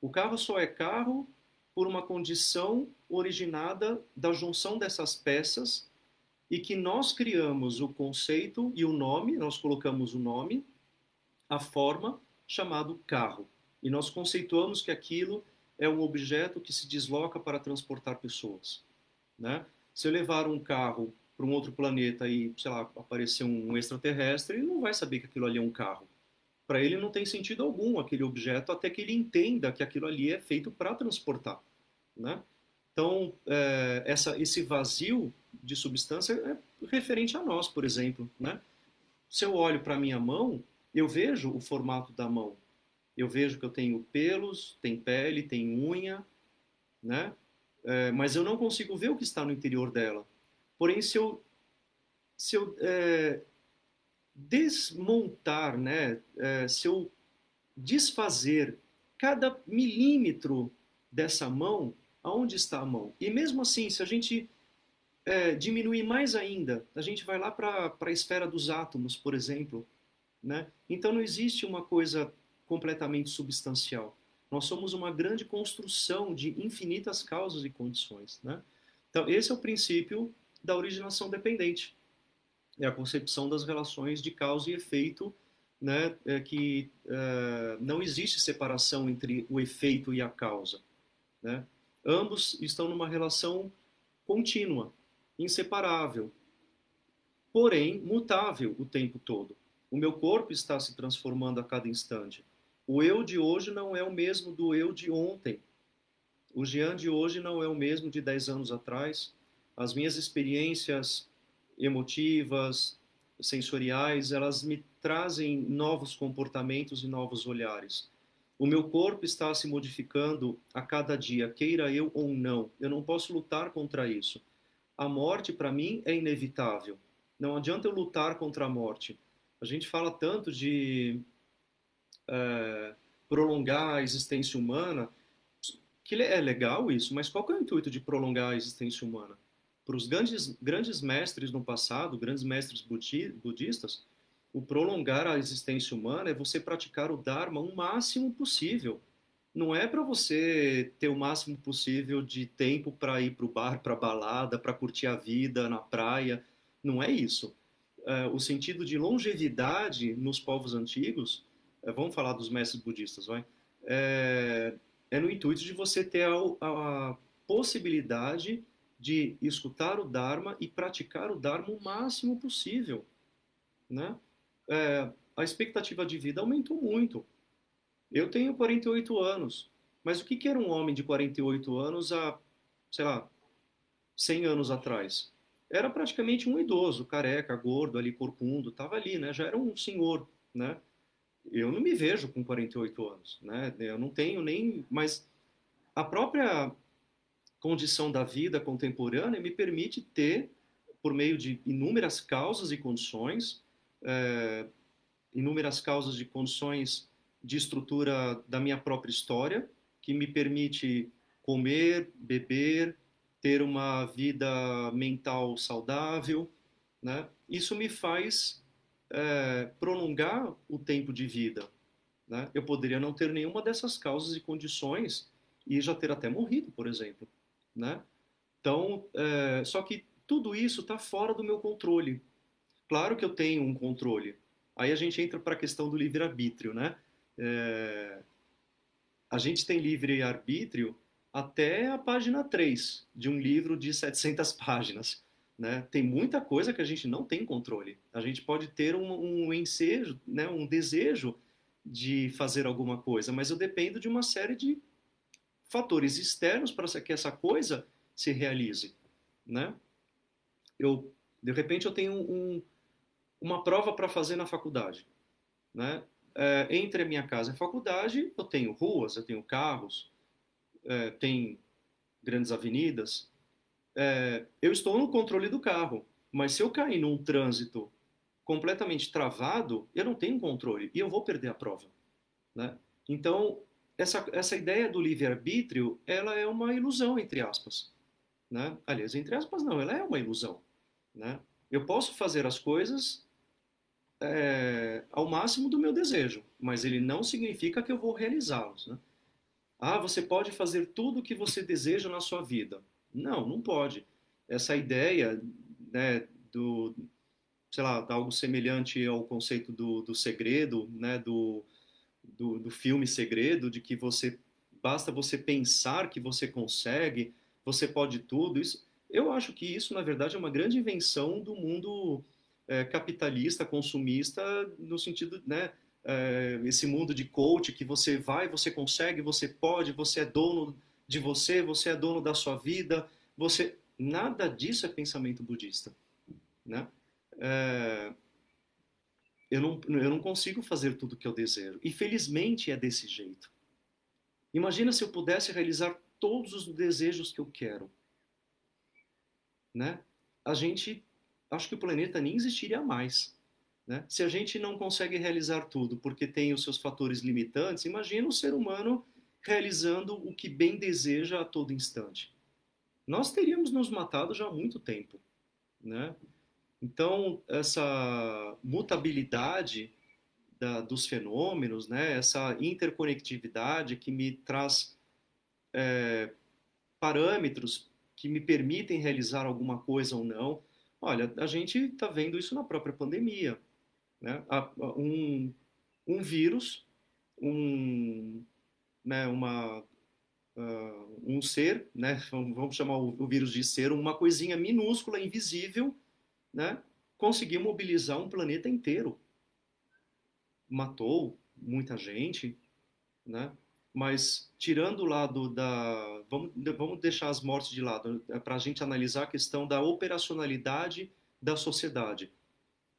O carro só é carro por uma condição originada da junção dessas peças e que nós criamos o conceito e o nome, nós colocamos o nome, a forma chamado carro. E nós conceituamos que aquilo é um objeto que se desloca para transportar pessoas. Né? Se eu levar um carro para um outro planeta e, sei lá, aparecer um extraterrestre, ele não vai saber que aquilo ali é um carro. Para ele não tem sentido algum aquele objeto até que ele entenda que aquilo ali é feito para transportar. Né? Então, é, essa, esse vazio de substância é referente a nós, por exemplo. Né? Se eu olho para minha mão, eu vejo o formato da mão, eu vejo que eu tenho pelos, tem pele, tem unha, né? É, mas eu não consigo ver o que está no interior dela. Porém, se eu, se eu é, desmontar, né? É, se eu desfazer cada milímetro dessa mão, aonde está a mão? E mesmo assim, se a gente é, diminuir mais ainda, a gente vai lá para a esfera dos átomos, por exemplo. Né? Então não existe uma coisa completamente substancial. Nós somos uma grande construção de infinitas causas e condições. Né? Então, esse é o princípio da originação dependente. É a concepção das relações de causa e efeito, né, é que é, não existe separação entre o efeito e a causa. Né? Ambos estão numa relação contínua, inseparável, porém mutável o tempo todo. O meu corpo está se transformando a cada instante. O eu de hoje não é o mesmo do eu de ontem. O Jean de hoje não é o mesmo de 10 anos atrás. As minhas experiências emotivas, sensoriais, elas me trazem novos comportamentos e novos olhares. O meu corpo está se modificando a cada dia, queira eu ou não. Eu não posso lutar contra isso. A morte, para mim, é inevitável. Não adianta eu lutar contra a morte. A gente fala tanto de é, prolongar a existência humana, que é legal isso, mas qual é o intuito de prolongar a existência humana? Para os grandes, grandes mestres no passado, grandes mestres budistas, o prolongar a existência humana é você praticar o Dharma o máximo possível. Não é para você ter o máximo possível de tempo para ir para o bar, para balada, para curtir a vida na praia. Não é isso. É, o sentido de longevidade nos povos antigos vamos falar dos mestres budistas, vai? É, é no intuito de você ter a, a, possibilidade de escutar o Dharma e praticar o Dharma o máximo possível, né? É, a expectativa de vida aumentou muito. Eu tenho 48 anos, mas o que, que era um homem de 48 anos há, sei lá, 100 anos atrás? Era praticamente um idoso, careca, gordo, ali corcundo, estava ali, né? Já era um senhor, né? Eu não me vejo com 48 anos, né? Eu não tenho nem, mas a própria condição da vida contemporânea me permite ter, por meio de inúmeras causas e condições, é, inúmeras causas de condições de estrutura da minha própria história, que me permite comer, beber, ter uma vida mental saudável, né? Isso me faz é, prolongar o tempo de vida. Né? Eu poderia não ter nenhuma dessas causas e condições e já ter até morrido, por exemplo. Né? Então, é, só que tudo isso está fora do meu controle. Claro que eu tenho um controle. Aí a gente entra para a questão do livre-arbítrio. Né? É, a gente tem livre-arbítrio até a página 3 de um livro de 700 páginas. Né? Tem muita coisa que a gente não tem controle. A gente pode ter um, um ensejo, né? um desejo de fazer alguma coisa, mas eu dependo de uma série de fatores externos para que essa coisa se realize. Né? Eu, de repente, eu tenho um, uma prova para fazer na faculdade. Né? É, entre a minha casa e a faculdade, eu tenho ruas, eu tenho carros, é, tem grandes avenidas, é, eu estou no controle do carro, mas se eu cair num trânsito completamente travado, eu não tenho controle e eu vou perder a prova. Né? Então, essa, essa ideia do livre-arbítrio, ela é uma ilusão, entre aspas. Né? Aliás, entre aspas, não, ela é uma ilusão. Né? Eu posso fazer as coisas é, ao máximo do meu desejo, mas ele não significa que eu vou realizá-los. Né? Ah, você pode fazer tudo o que você deseja na sua vida. Não, não pode. Essa ideia né, do, sei lá, algo semelhante ao conceito do, do segredo, né, do, do, do filme Segredo, de que você basta você pensar que você consegue, você pode tudo. Isso, eu acho que isso, na verdade, é uma grande invenção do mundo é, capitalista, consumista, no sentido, né, é, esse mundo de coach que você vai, você consegue, você pode, você é dono de você, você é dono da sua vida, você nada disso é pensamento budista, né? É, eu não, eu não consigo fazer tudo o que eu desejo. E felizmente é desse jeito. Imagina se eu pudesse realizar todos os desejos que eu quero. Né? A gente, acho que o planeta nem existiria mais. Né? Se a gente não consegue realizar tudo porque tem os seus fatores limitantes, imagina o ser humano realizando o que bem deseja a todo instante. Nós teríamos nos matado já há muito tempo, né? Então, essa mutabilidade da, dos fenômenos, né? essa interconectividade que me traz é, parâmetros que me permitem realizar alguma coisa ou não. Olha, a gente está vendo isso na própria pandemia. Né? Um, um vírus, um, né, uma, uh, um ser, né, vamos chamar o, o, vírus de ser, uma coisinha minúscula, invisível, né, conseguiu mobilizar um planeta inteiro. Matou muita gente, né? mas tirando o lado da. Vamos, vamos deixar as mortes de lado, é para a gente analisar a questão da operacionalidade da sociedade.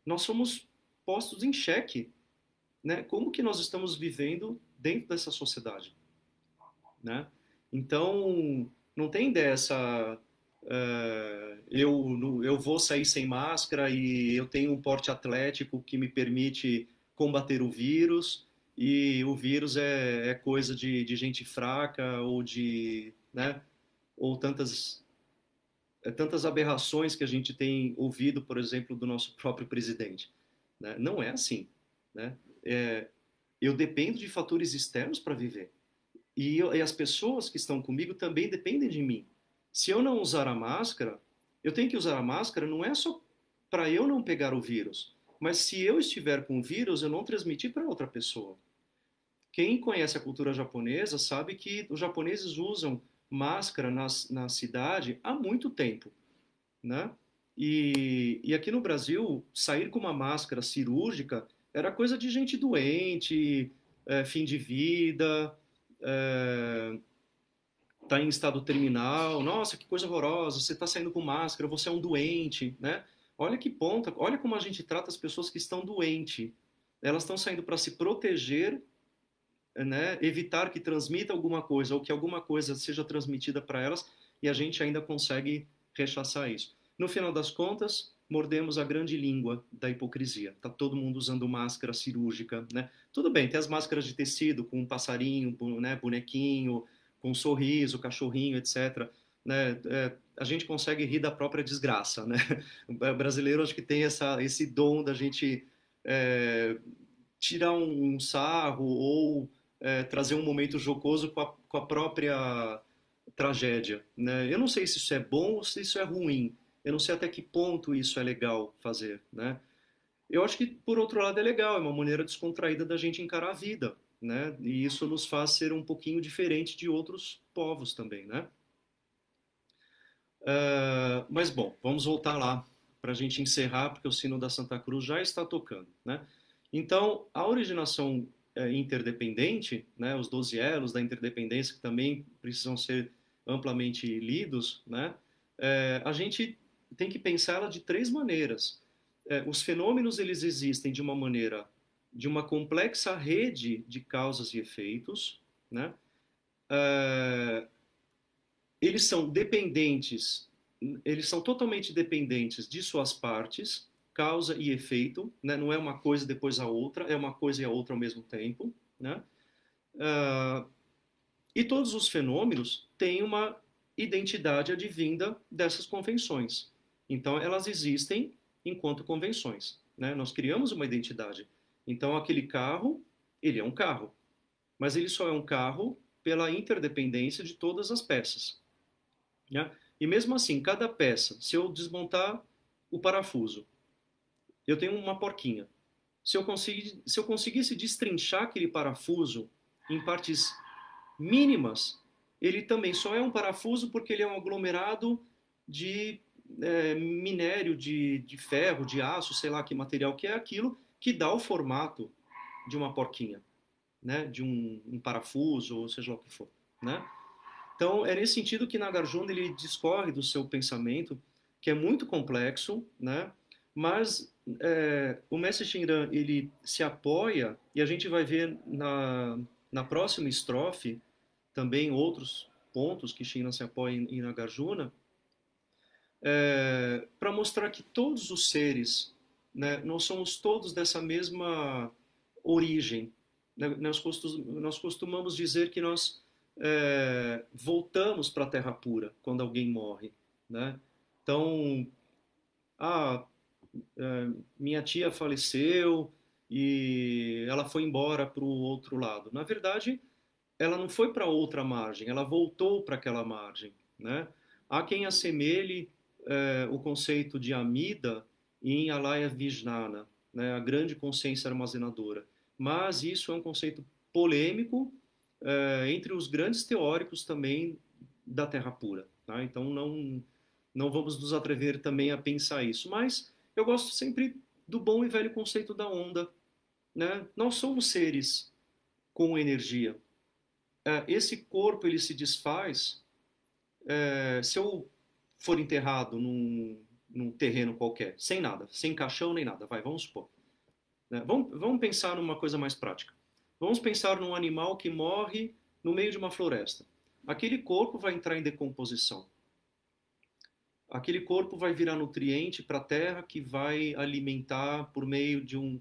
Nós somos postos em xeque. Né? Como que nós estamos vivendo dentro dessa sociedade? Né? Então, não tem dessa. Uh, eu, eu vou sair sem máscara e eu tenho um porte atlético que me permite combater o vírus e o vírus é, é coisa de, de, gente fraca ou de, né, ou tantas é, tantas aberrações que a gente tem ouvido, por exemplo, do nosso próprio presidente. Né? Não é assim. Né? É, eu dependo de fatores externos para viver. E, eu, e as pessoas que estão comigo também dependem de mim. Se eu não usar a máscara, eu tenho que usar a máscara não é só para eu não pegar o vírus, mas se eu estiver com o vírus, eu não transmitir para outra pessoa. Quem conhece a cultura japonesa sabe que os japoneses usam máscara na, na cidade há muito tempo, né? E, e aqui no Brasil, sair com uma máscara cirúrgica era coisa de gente doente, é, fim de vida, é, em estado terminal, nossa, que coisa horrorosa, você está saindo com máscara, você é um doente, né? Olha que ponta, olha como a gente trata as pessoas que estão doentes. Elas estão saindo para se proteger, né? evitar que transmita alguma coisa ou que alguma coisa seja transmitida para elas e a gente ainda consegue rechaçar isso. No final das contas, mordemos a grande língua da hipocrisia. Tá todo mundo usando máscara cirúrgica, né? Tudo bem, tem as máscaras de tecido com um passarinho, né, bonequinho, com um sorriso, cachorrinho, etc. Né? É, a gente consegue rir da própria desgraça, né? O brasileiro acho que tem essa, esse dom da gente é, tirar um, um, sarro ou é, trazer um momento jocoso com a, com a própria tragédia, né? Eu não sei se isso é bom ou se isso é ruim. Eu não sei até que ponto isso é legal fazer, né? Eu acho que, por outro lado, é legal, é uma maneira descontraída da gente encarar a vida, né? E isso nos faz ser um pouquinho diferente de outros povos também, né? Uh, mas, bom, vamos voltar lá para a gente encerrar, porque o sino da Santa Cruz já está tocando, né? Então, a originação é, interdependente, né, os 12 elos da interdependência que também precisam ser amplamente lidos, né, é, a gente tem que pensá-la de três maneiras. É, os fenômenos eles existem de uma maneira de uma complexa rede de causas e efeitos, né? É, eles são dependentes, eles são totalmente dependentes de suas partes, causa e efeito, né? não é uma coisa depois a outra, é uma coisa e a outra ao mesmo tempo. Né? Uh, e todos os fenômenos têm uma identidade advinda dessas convenções. Então, elas existem enquanto convenções. Né? Nós criamos uma identidade. Então, aquele carro, ele é um carro. Mas ele só é um carro pela interdependência de todas as peças. Né? E mesmo assim, cada peça, se eu desmontar o parafuso, eu tenho uma porquinha. Se eu, se eu conseguisse destrinchar aquele parafuso em partes mínimas, ele também só é um parafuso porque ele é um aglomerado de é, minério, de, de ferro, de aço, sei lá que material que é aquilo, que dá o formato de uma porquinha, né? de um, um parafuso, ou seja lá o que for. Né? Então, é nesse sentido que Nagarjuna ele discorre do seu pensamento, que é muito complexo, né? mas é, o mestre Shinran ele se apoia e a gente vai ver na, na próxima estrofe também outros pontos que Shinran se apoia em, em Nagarjuna é, para mostrar que todos os seres né, nós somos todos dessa mesma origem né, nós, nós costumamos dizer que nós é, voltamos para a terra pura quando alguém morre né? então ah, minha tia faleceu e ela foi embora para o outro lado. Na verdade, ela não foi para outra margem, ela voltou para aquela margem. Né? Há quem assemelhe é, o conceito de Amida em Alaya Vijnana, né? a grande consciência armazenadora. Mas isso é um conceito polêmico é, entre os grandes teóricos também da Terra pura. Tá? Então não, não vamos nos atrever também a pensar isso. Mas eu gosto sempre do bom e velho conceito da onda. Né? Nós somos seres com energia. É, esse corpo ele se desfaz. É, se eu for enterrado num, num, terreno qualquer, sem nada, sem caixão nem nada, vai, vamos supor. Né? Vamos, vamos pensar numa coisa mais prática. Vamos pensar num animal que morre no meio de uma floresta. Aquele corpo vai entrar em decomposição aquele corpo vai virar nutriente para a terra que vai alimentar por meio de um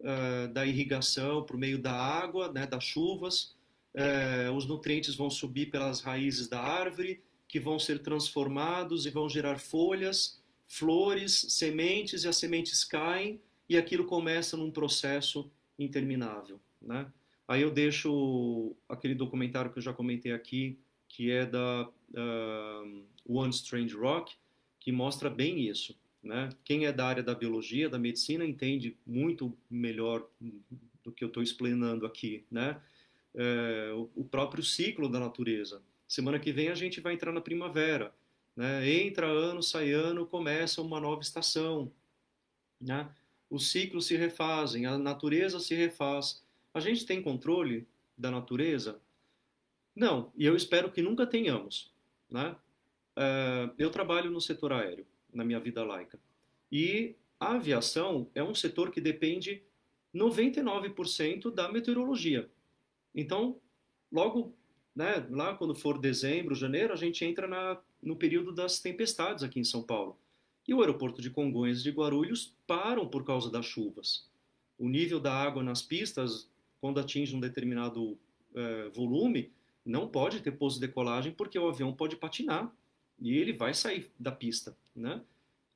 uh, da irrigação, por meio da água, né, das chuvas. Uh, os nutrientes vão subir pelas raízes da árvore, que vão ser transformados e vão gerar folhas, flores, sementes, e as sementes caem e aquilo começa num processo interminável. Né? Aí eu deixo aquele documentário que eu já comentei aqui, que é da uh, One Strange Rock, que mostra bem isso. Né? Quem é da área da biologia, da medicina, entende muito melhor do que eu estou explanando aqui. Né? É, o, o, próprio ciclo da natureza. Semana que vem a gente vai entrar na primavera. Né? Entra ano, sai ano, começa uma nova estação. Né? Os ciclos se refazem, a natureza se refaz. A gente tem controle da natureza? Não, e eu espero que nunca tenhamos. Né? Uh, eu trabalho no setor aéreo, na minha vida laica. E a aviação é um setor que depende 99% da meteorologia. Então, logo, né, lá quando for dezembro, janeiro, a gente entra na, no período das tempestades aqui em São Paulo. E o aeroporto de Congonhas e de Guarulhos param por causa das chuvas. O nível da água nas pistas, quando atinge um determinado uh, volume, não pode ter pouso e decolagem porque o avião pode patinar e ele vai sair da pista, né?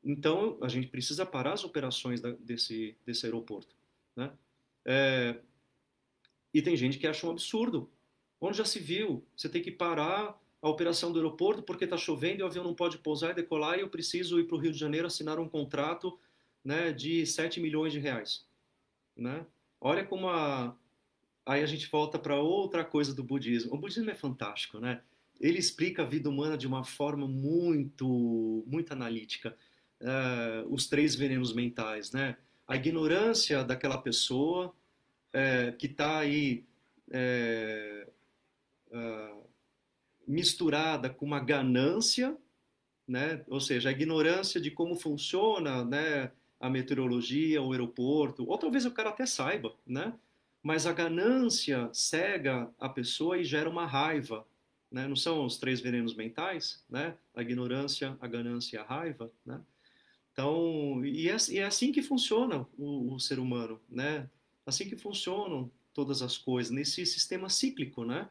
Então a gente precisa parar as operações da, desse desse aeroporto, né? É, e tem gente que acha um absurdo. Onde já se viu? Você tem que parar a operação do aeroporto porque está chovendo e o avião não pode pousar e decolar e eu preciso ir para o Rio de Janeiro assinar um contrato né, de 7 milhões de reais. Né? Olha como a, aí a gente volta para outra coisa do budismo. O budismo é fantástico, né? Ele explica a vida humana de uma forma muito, muito analítica. Uh, os três venenos mentais, né? A ignorância daquela pessoa é, que está aí é, uh, misturada com uma ganância, né? Ou seja, a ignorância de como funciona, né? A meteorologia, o aeroporto, ou talvez o cara até saiba, né? mas a ganância cega a pessoa e gera uma raiva. Né? Não são os três venenos mentais? Né? A ignorância, a ganância e a raiva. Né? Então, e é, e é assim que funciona o, o, ser humano, né? Assim que funcionam todas as coisas, nesse sistema cíclico, né?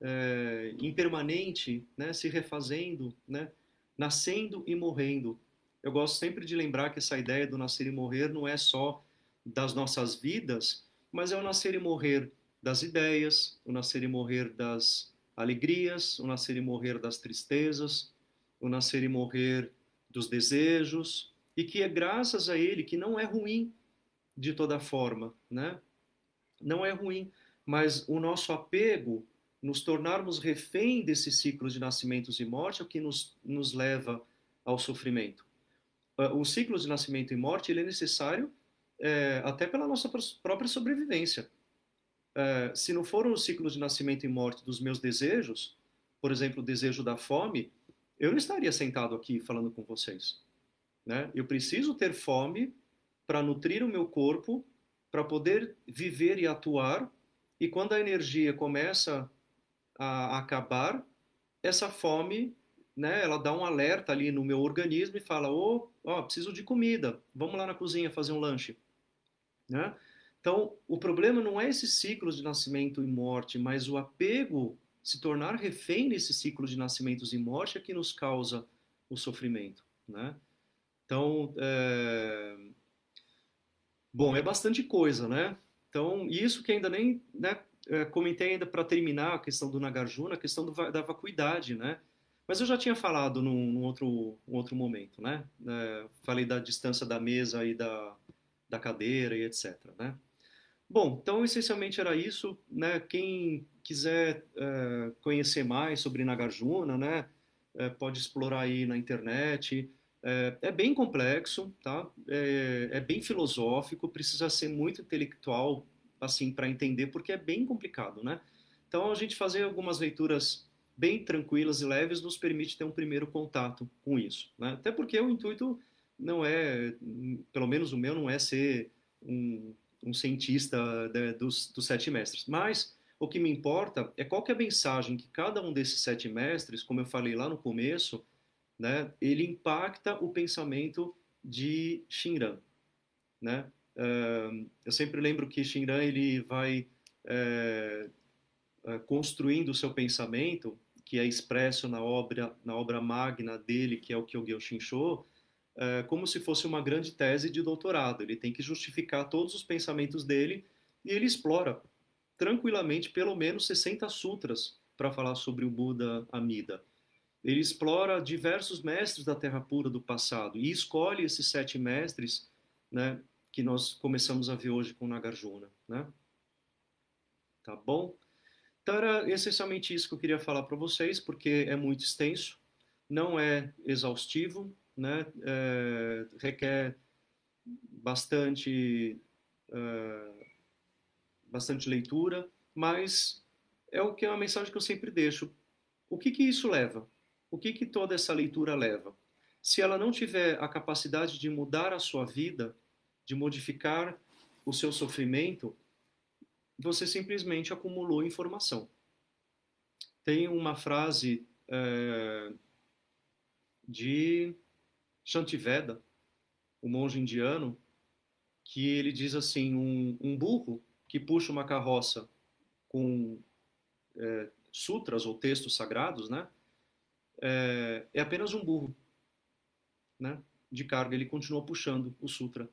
É, impermanente, né? Se refazendo, né? Nascendo e morrendo. Eu gosto sempre de lembrar que essa ideia do nascer e morrer não é só das nossas vidas, mas é o nascer e morrer das ideias, o nascer e morrer das alegrias, o nascer e morrer das tristezas, o nascer e morrer dos desejos, e que é graças a ele que não é ruim de toda forma, né? Não é ruim, mas o nosso apego, nos tornarmos refém desses ciclos de nascimentos e morte, é o que nos, nos leva ao sofrimento. Ah, o ciclo de nascimento e morte ele é necessário é, até pela nossa própria sobrevivência. É, se não for o ciclo de nascimento e morte dos meus desejos, por exemplo, o desejo da fome, eu não estaria sentado aqui falando com vocês. Né? Eu preciso ter fome para nutrir o meu corpo, para poder viver e atuar, e quando a energia começa a acabar, essa fome, né, ela dá um alerta ali no meu organismo e fala: "Oh, oh, preciso de comida. Vamos lá na cozinha fazer um lanche". Né? Então, o problema não é esses ciclos de nascimento e morte, mas o apego, se tornar refém desse ciclo de nascimentos e morte é que nos causa o sofrimento. Né? Então, é... bom, é bastante coisa, né? Então, isso que ainda nem né, comentei ainda para terminar a questão do Nagarjuna, a questão do, da vacuidade, né? Mas eu já tinha falado num, num outro, um outro momento, né? É, falei da distância da mesa e da, da cadeira e etc. Né? Bom, então essencialmente era isso. Né? Quem quiser uh, conhecer mais sobre Nagarjuna, né, uh, pode explorar aí na internet. É bem complexo, tá? É, é, bem filosófico, precisa ser muito intelectual assim para entender, porque é bem complicado, né? Então a gente fazer algumas leituras bem tranquilas e leves nos permite ter um primeiro contato com isso, né? Até porque o intuito não é, pelo menos o meu, não é ser um, um cientista de, dos, dos sete mestres. Mas o que me importa é qual é a mensagem que cada um desses sete mestres, como eu falei lá no começo, né, ele impacta o pensamento de Shinran. Né? Eu sempre lembro que Shinran ele vai uh, construindo o seu pensamento, que é expresso na obra, na obra magna dele, que é o Kyogyo Shinsho, é, como se fosse uma grande tese de doutorado. Ele tem que justificar todos os pensamentos dele e ele explora tranquilamente pelo menos 60 sutras para falar sobre o Buda Amida. Ele explora diversos mestres da Terra Pura do passado e escolhe esses sete mestres né, que nós começamos a ver hoje com Nagarjuna. Né? Tá bom? Então era essencialmente isso que eu queria falar para vocês, porque é muito extenso, não é exaustivo, né, é, requer bastante, é, bastante leitura, mas é o que é uma mensagem que eu sempre deixo. O que que isso leva? O que que toda essa leitura leva? Se ela não tiver a capacidade de mudar a sua vida, de modificar o seu sofrimento, você simplesmente acumulou informação. Tem uma frase é, de Shantiveda, o monge indiano, que ele diz assim: um, um burro que puxa uma carroça com é, sutras ou textos sagrados, né? É, é apenas um burro, né? De carga, ele continua puxando o sutra,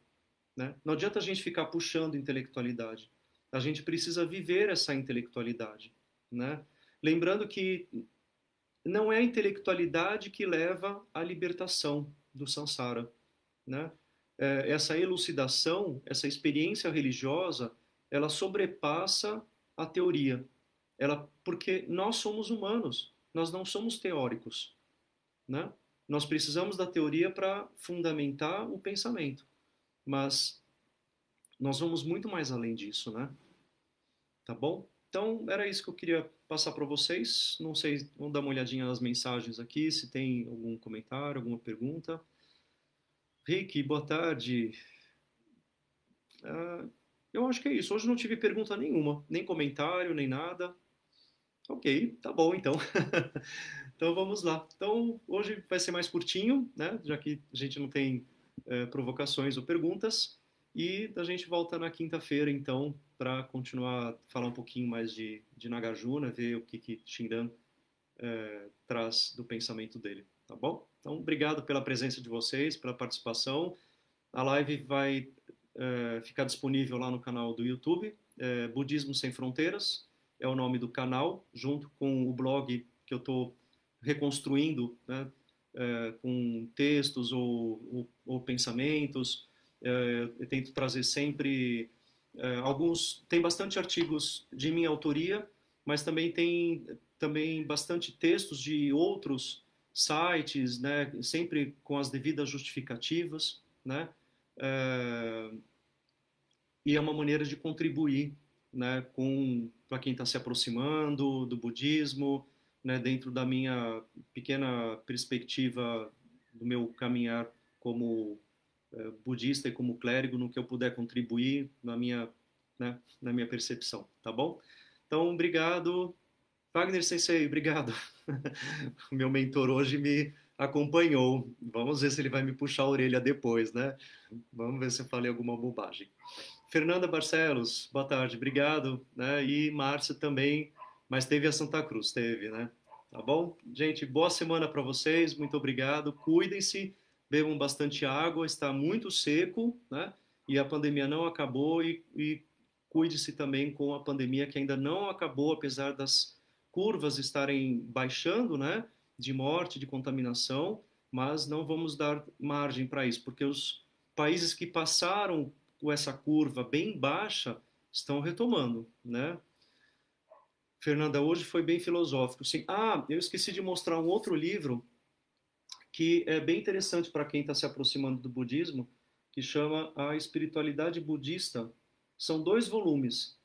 né? Não adianta a gente ficar puxando intelectualidade. A gente precisa viver essa intelectualidade, né? Lembrando que não é a intelectualidade que leva à libertação do samsara, né? É, essa elucidação, essa experiência religiosa, ela sobrepassa a teoria. Ela, porque nós somos humanos, nós não somos teóricos, né? Nós precisamos da teoria para fundamentar o pensamento, mas nós vamos muito mais além disso, né? Tá bom? Então, era isso que eu queria passar para vocês. Não sei, vamos dar uma olhadinha nas mensagens aqui, se tem algum comentário, alguma pergunta. Rick, boa tarde. Uh, eu acho que é isso. Hoje não tive pergunta nenhuma, nem comentário, nem nada. Ok, tá bom então. então vamos lá. Então hoje vai ser mais curtinho, né? Já que a gente não tem é, provocações ou perguntas. E a gente volta na quinta-feira, então, para continuar falar um pouquinho mais de, de Nagarjuna, ver o que, que Shinran é, traz do pensamento dele, tá bom? Então, obrigado pela presença de vocês, pela participação. A live vai é, ficar disponível lá no canal do YouTube, Budismo Sem Fronteiras, é o nome do canal, junto com o blog que eu estou reconstruindo, né, é, com textos ou, ou, ou pensamentos, é, eu tento trazer sempre é, alguns. Tem bastante artigos de minha autoria, mas também tem também bastante textos de outros sites, né? Sempre com as devidas justificativas, né? E é uma maneira de contribuir, né? Com para quem está se aproximando do budismo, né? Dentro da minha pequena perspectiva do meu caminhar como eh, budista e como clérigo no que eu puder contribuir na minha, né, na minha percepção, tá bom? Então, obrigado. Wagner Sensei, obrigado. meu mentor hoje me acompanhou. Vamos ver se ele vai me puxar a orelha depois, né? Vamos ver se eu falei alguma bobagem. Fernanda Barcelos, boa tarde, obrigado. Né? E Márcia também, mas teve a Santa Cruz, teve, né? Tá bom? Gente, boa semana para vocês, muito obrigado. Cuidem-se bebam bastante água, está muito seco, né? E a pandemia não acabou e, e cuide-se também com a pandemia que ainda não acabou, apesar das curvas estarem baixando, né? De morte, de contaminação, mas não vamos dar margem para isso, porque os países que passaram com essa curva bem baixa estão retomando, né? Fernanda, hoje foi bem filosófico. Sim. Ah, eu esqueci de mostrar um outro livro que é bem interessante para quem está se aproximando do budismo, que chama A Espiritualidade Budista. São dois volumes.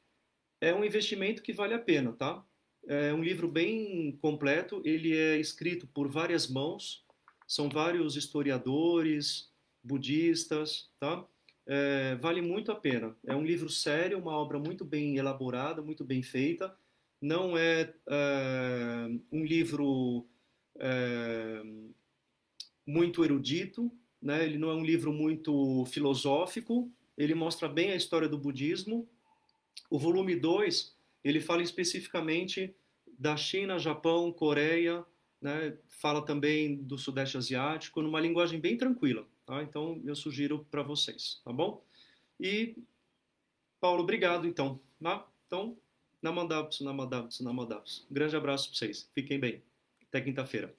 É um investimento que vale a pena, tá? É um livro bem completo, ele é escrito por várias mãos, são vários historiadores, budistas, tá? É, vale muito a pena. É um livro sério, uma obra muito bem elaborada, muito bem feita. Não é, é um livro é, muito erudito, né? ele não é um livro muito filosófico, ele mostra bem a história do budismo. O volume 2, ele fala especificamente da China, Japão, Coreia, né? fala também do Sudeste Asiático, numa linguagem bem tranquila. Tá? Então, eu sugiro para vocês, tá bom? E, Paulo, obrigado, então. Tá? Então, Namandapsu, Namandapsu. Um grande abraço para vocês. Fiquem bem. Até quinta-feira.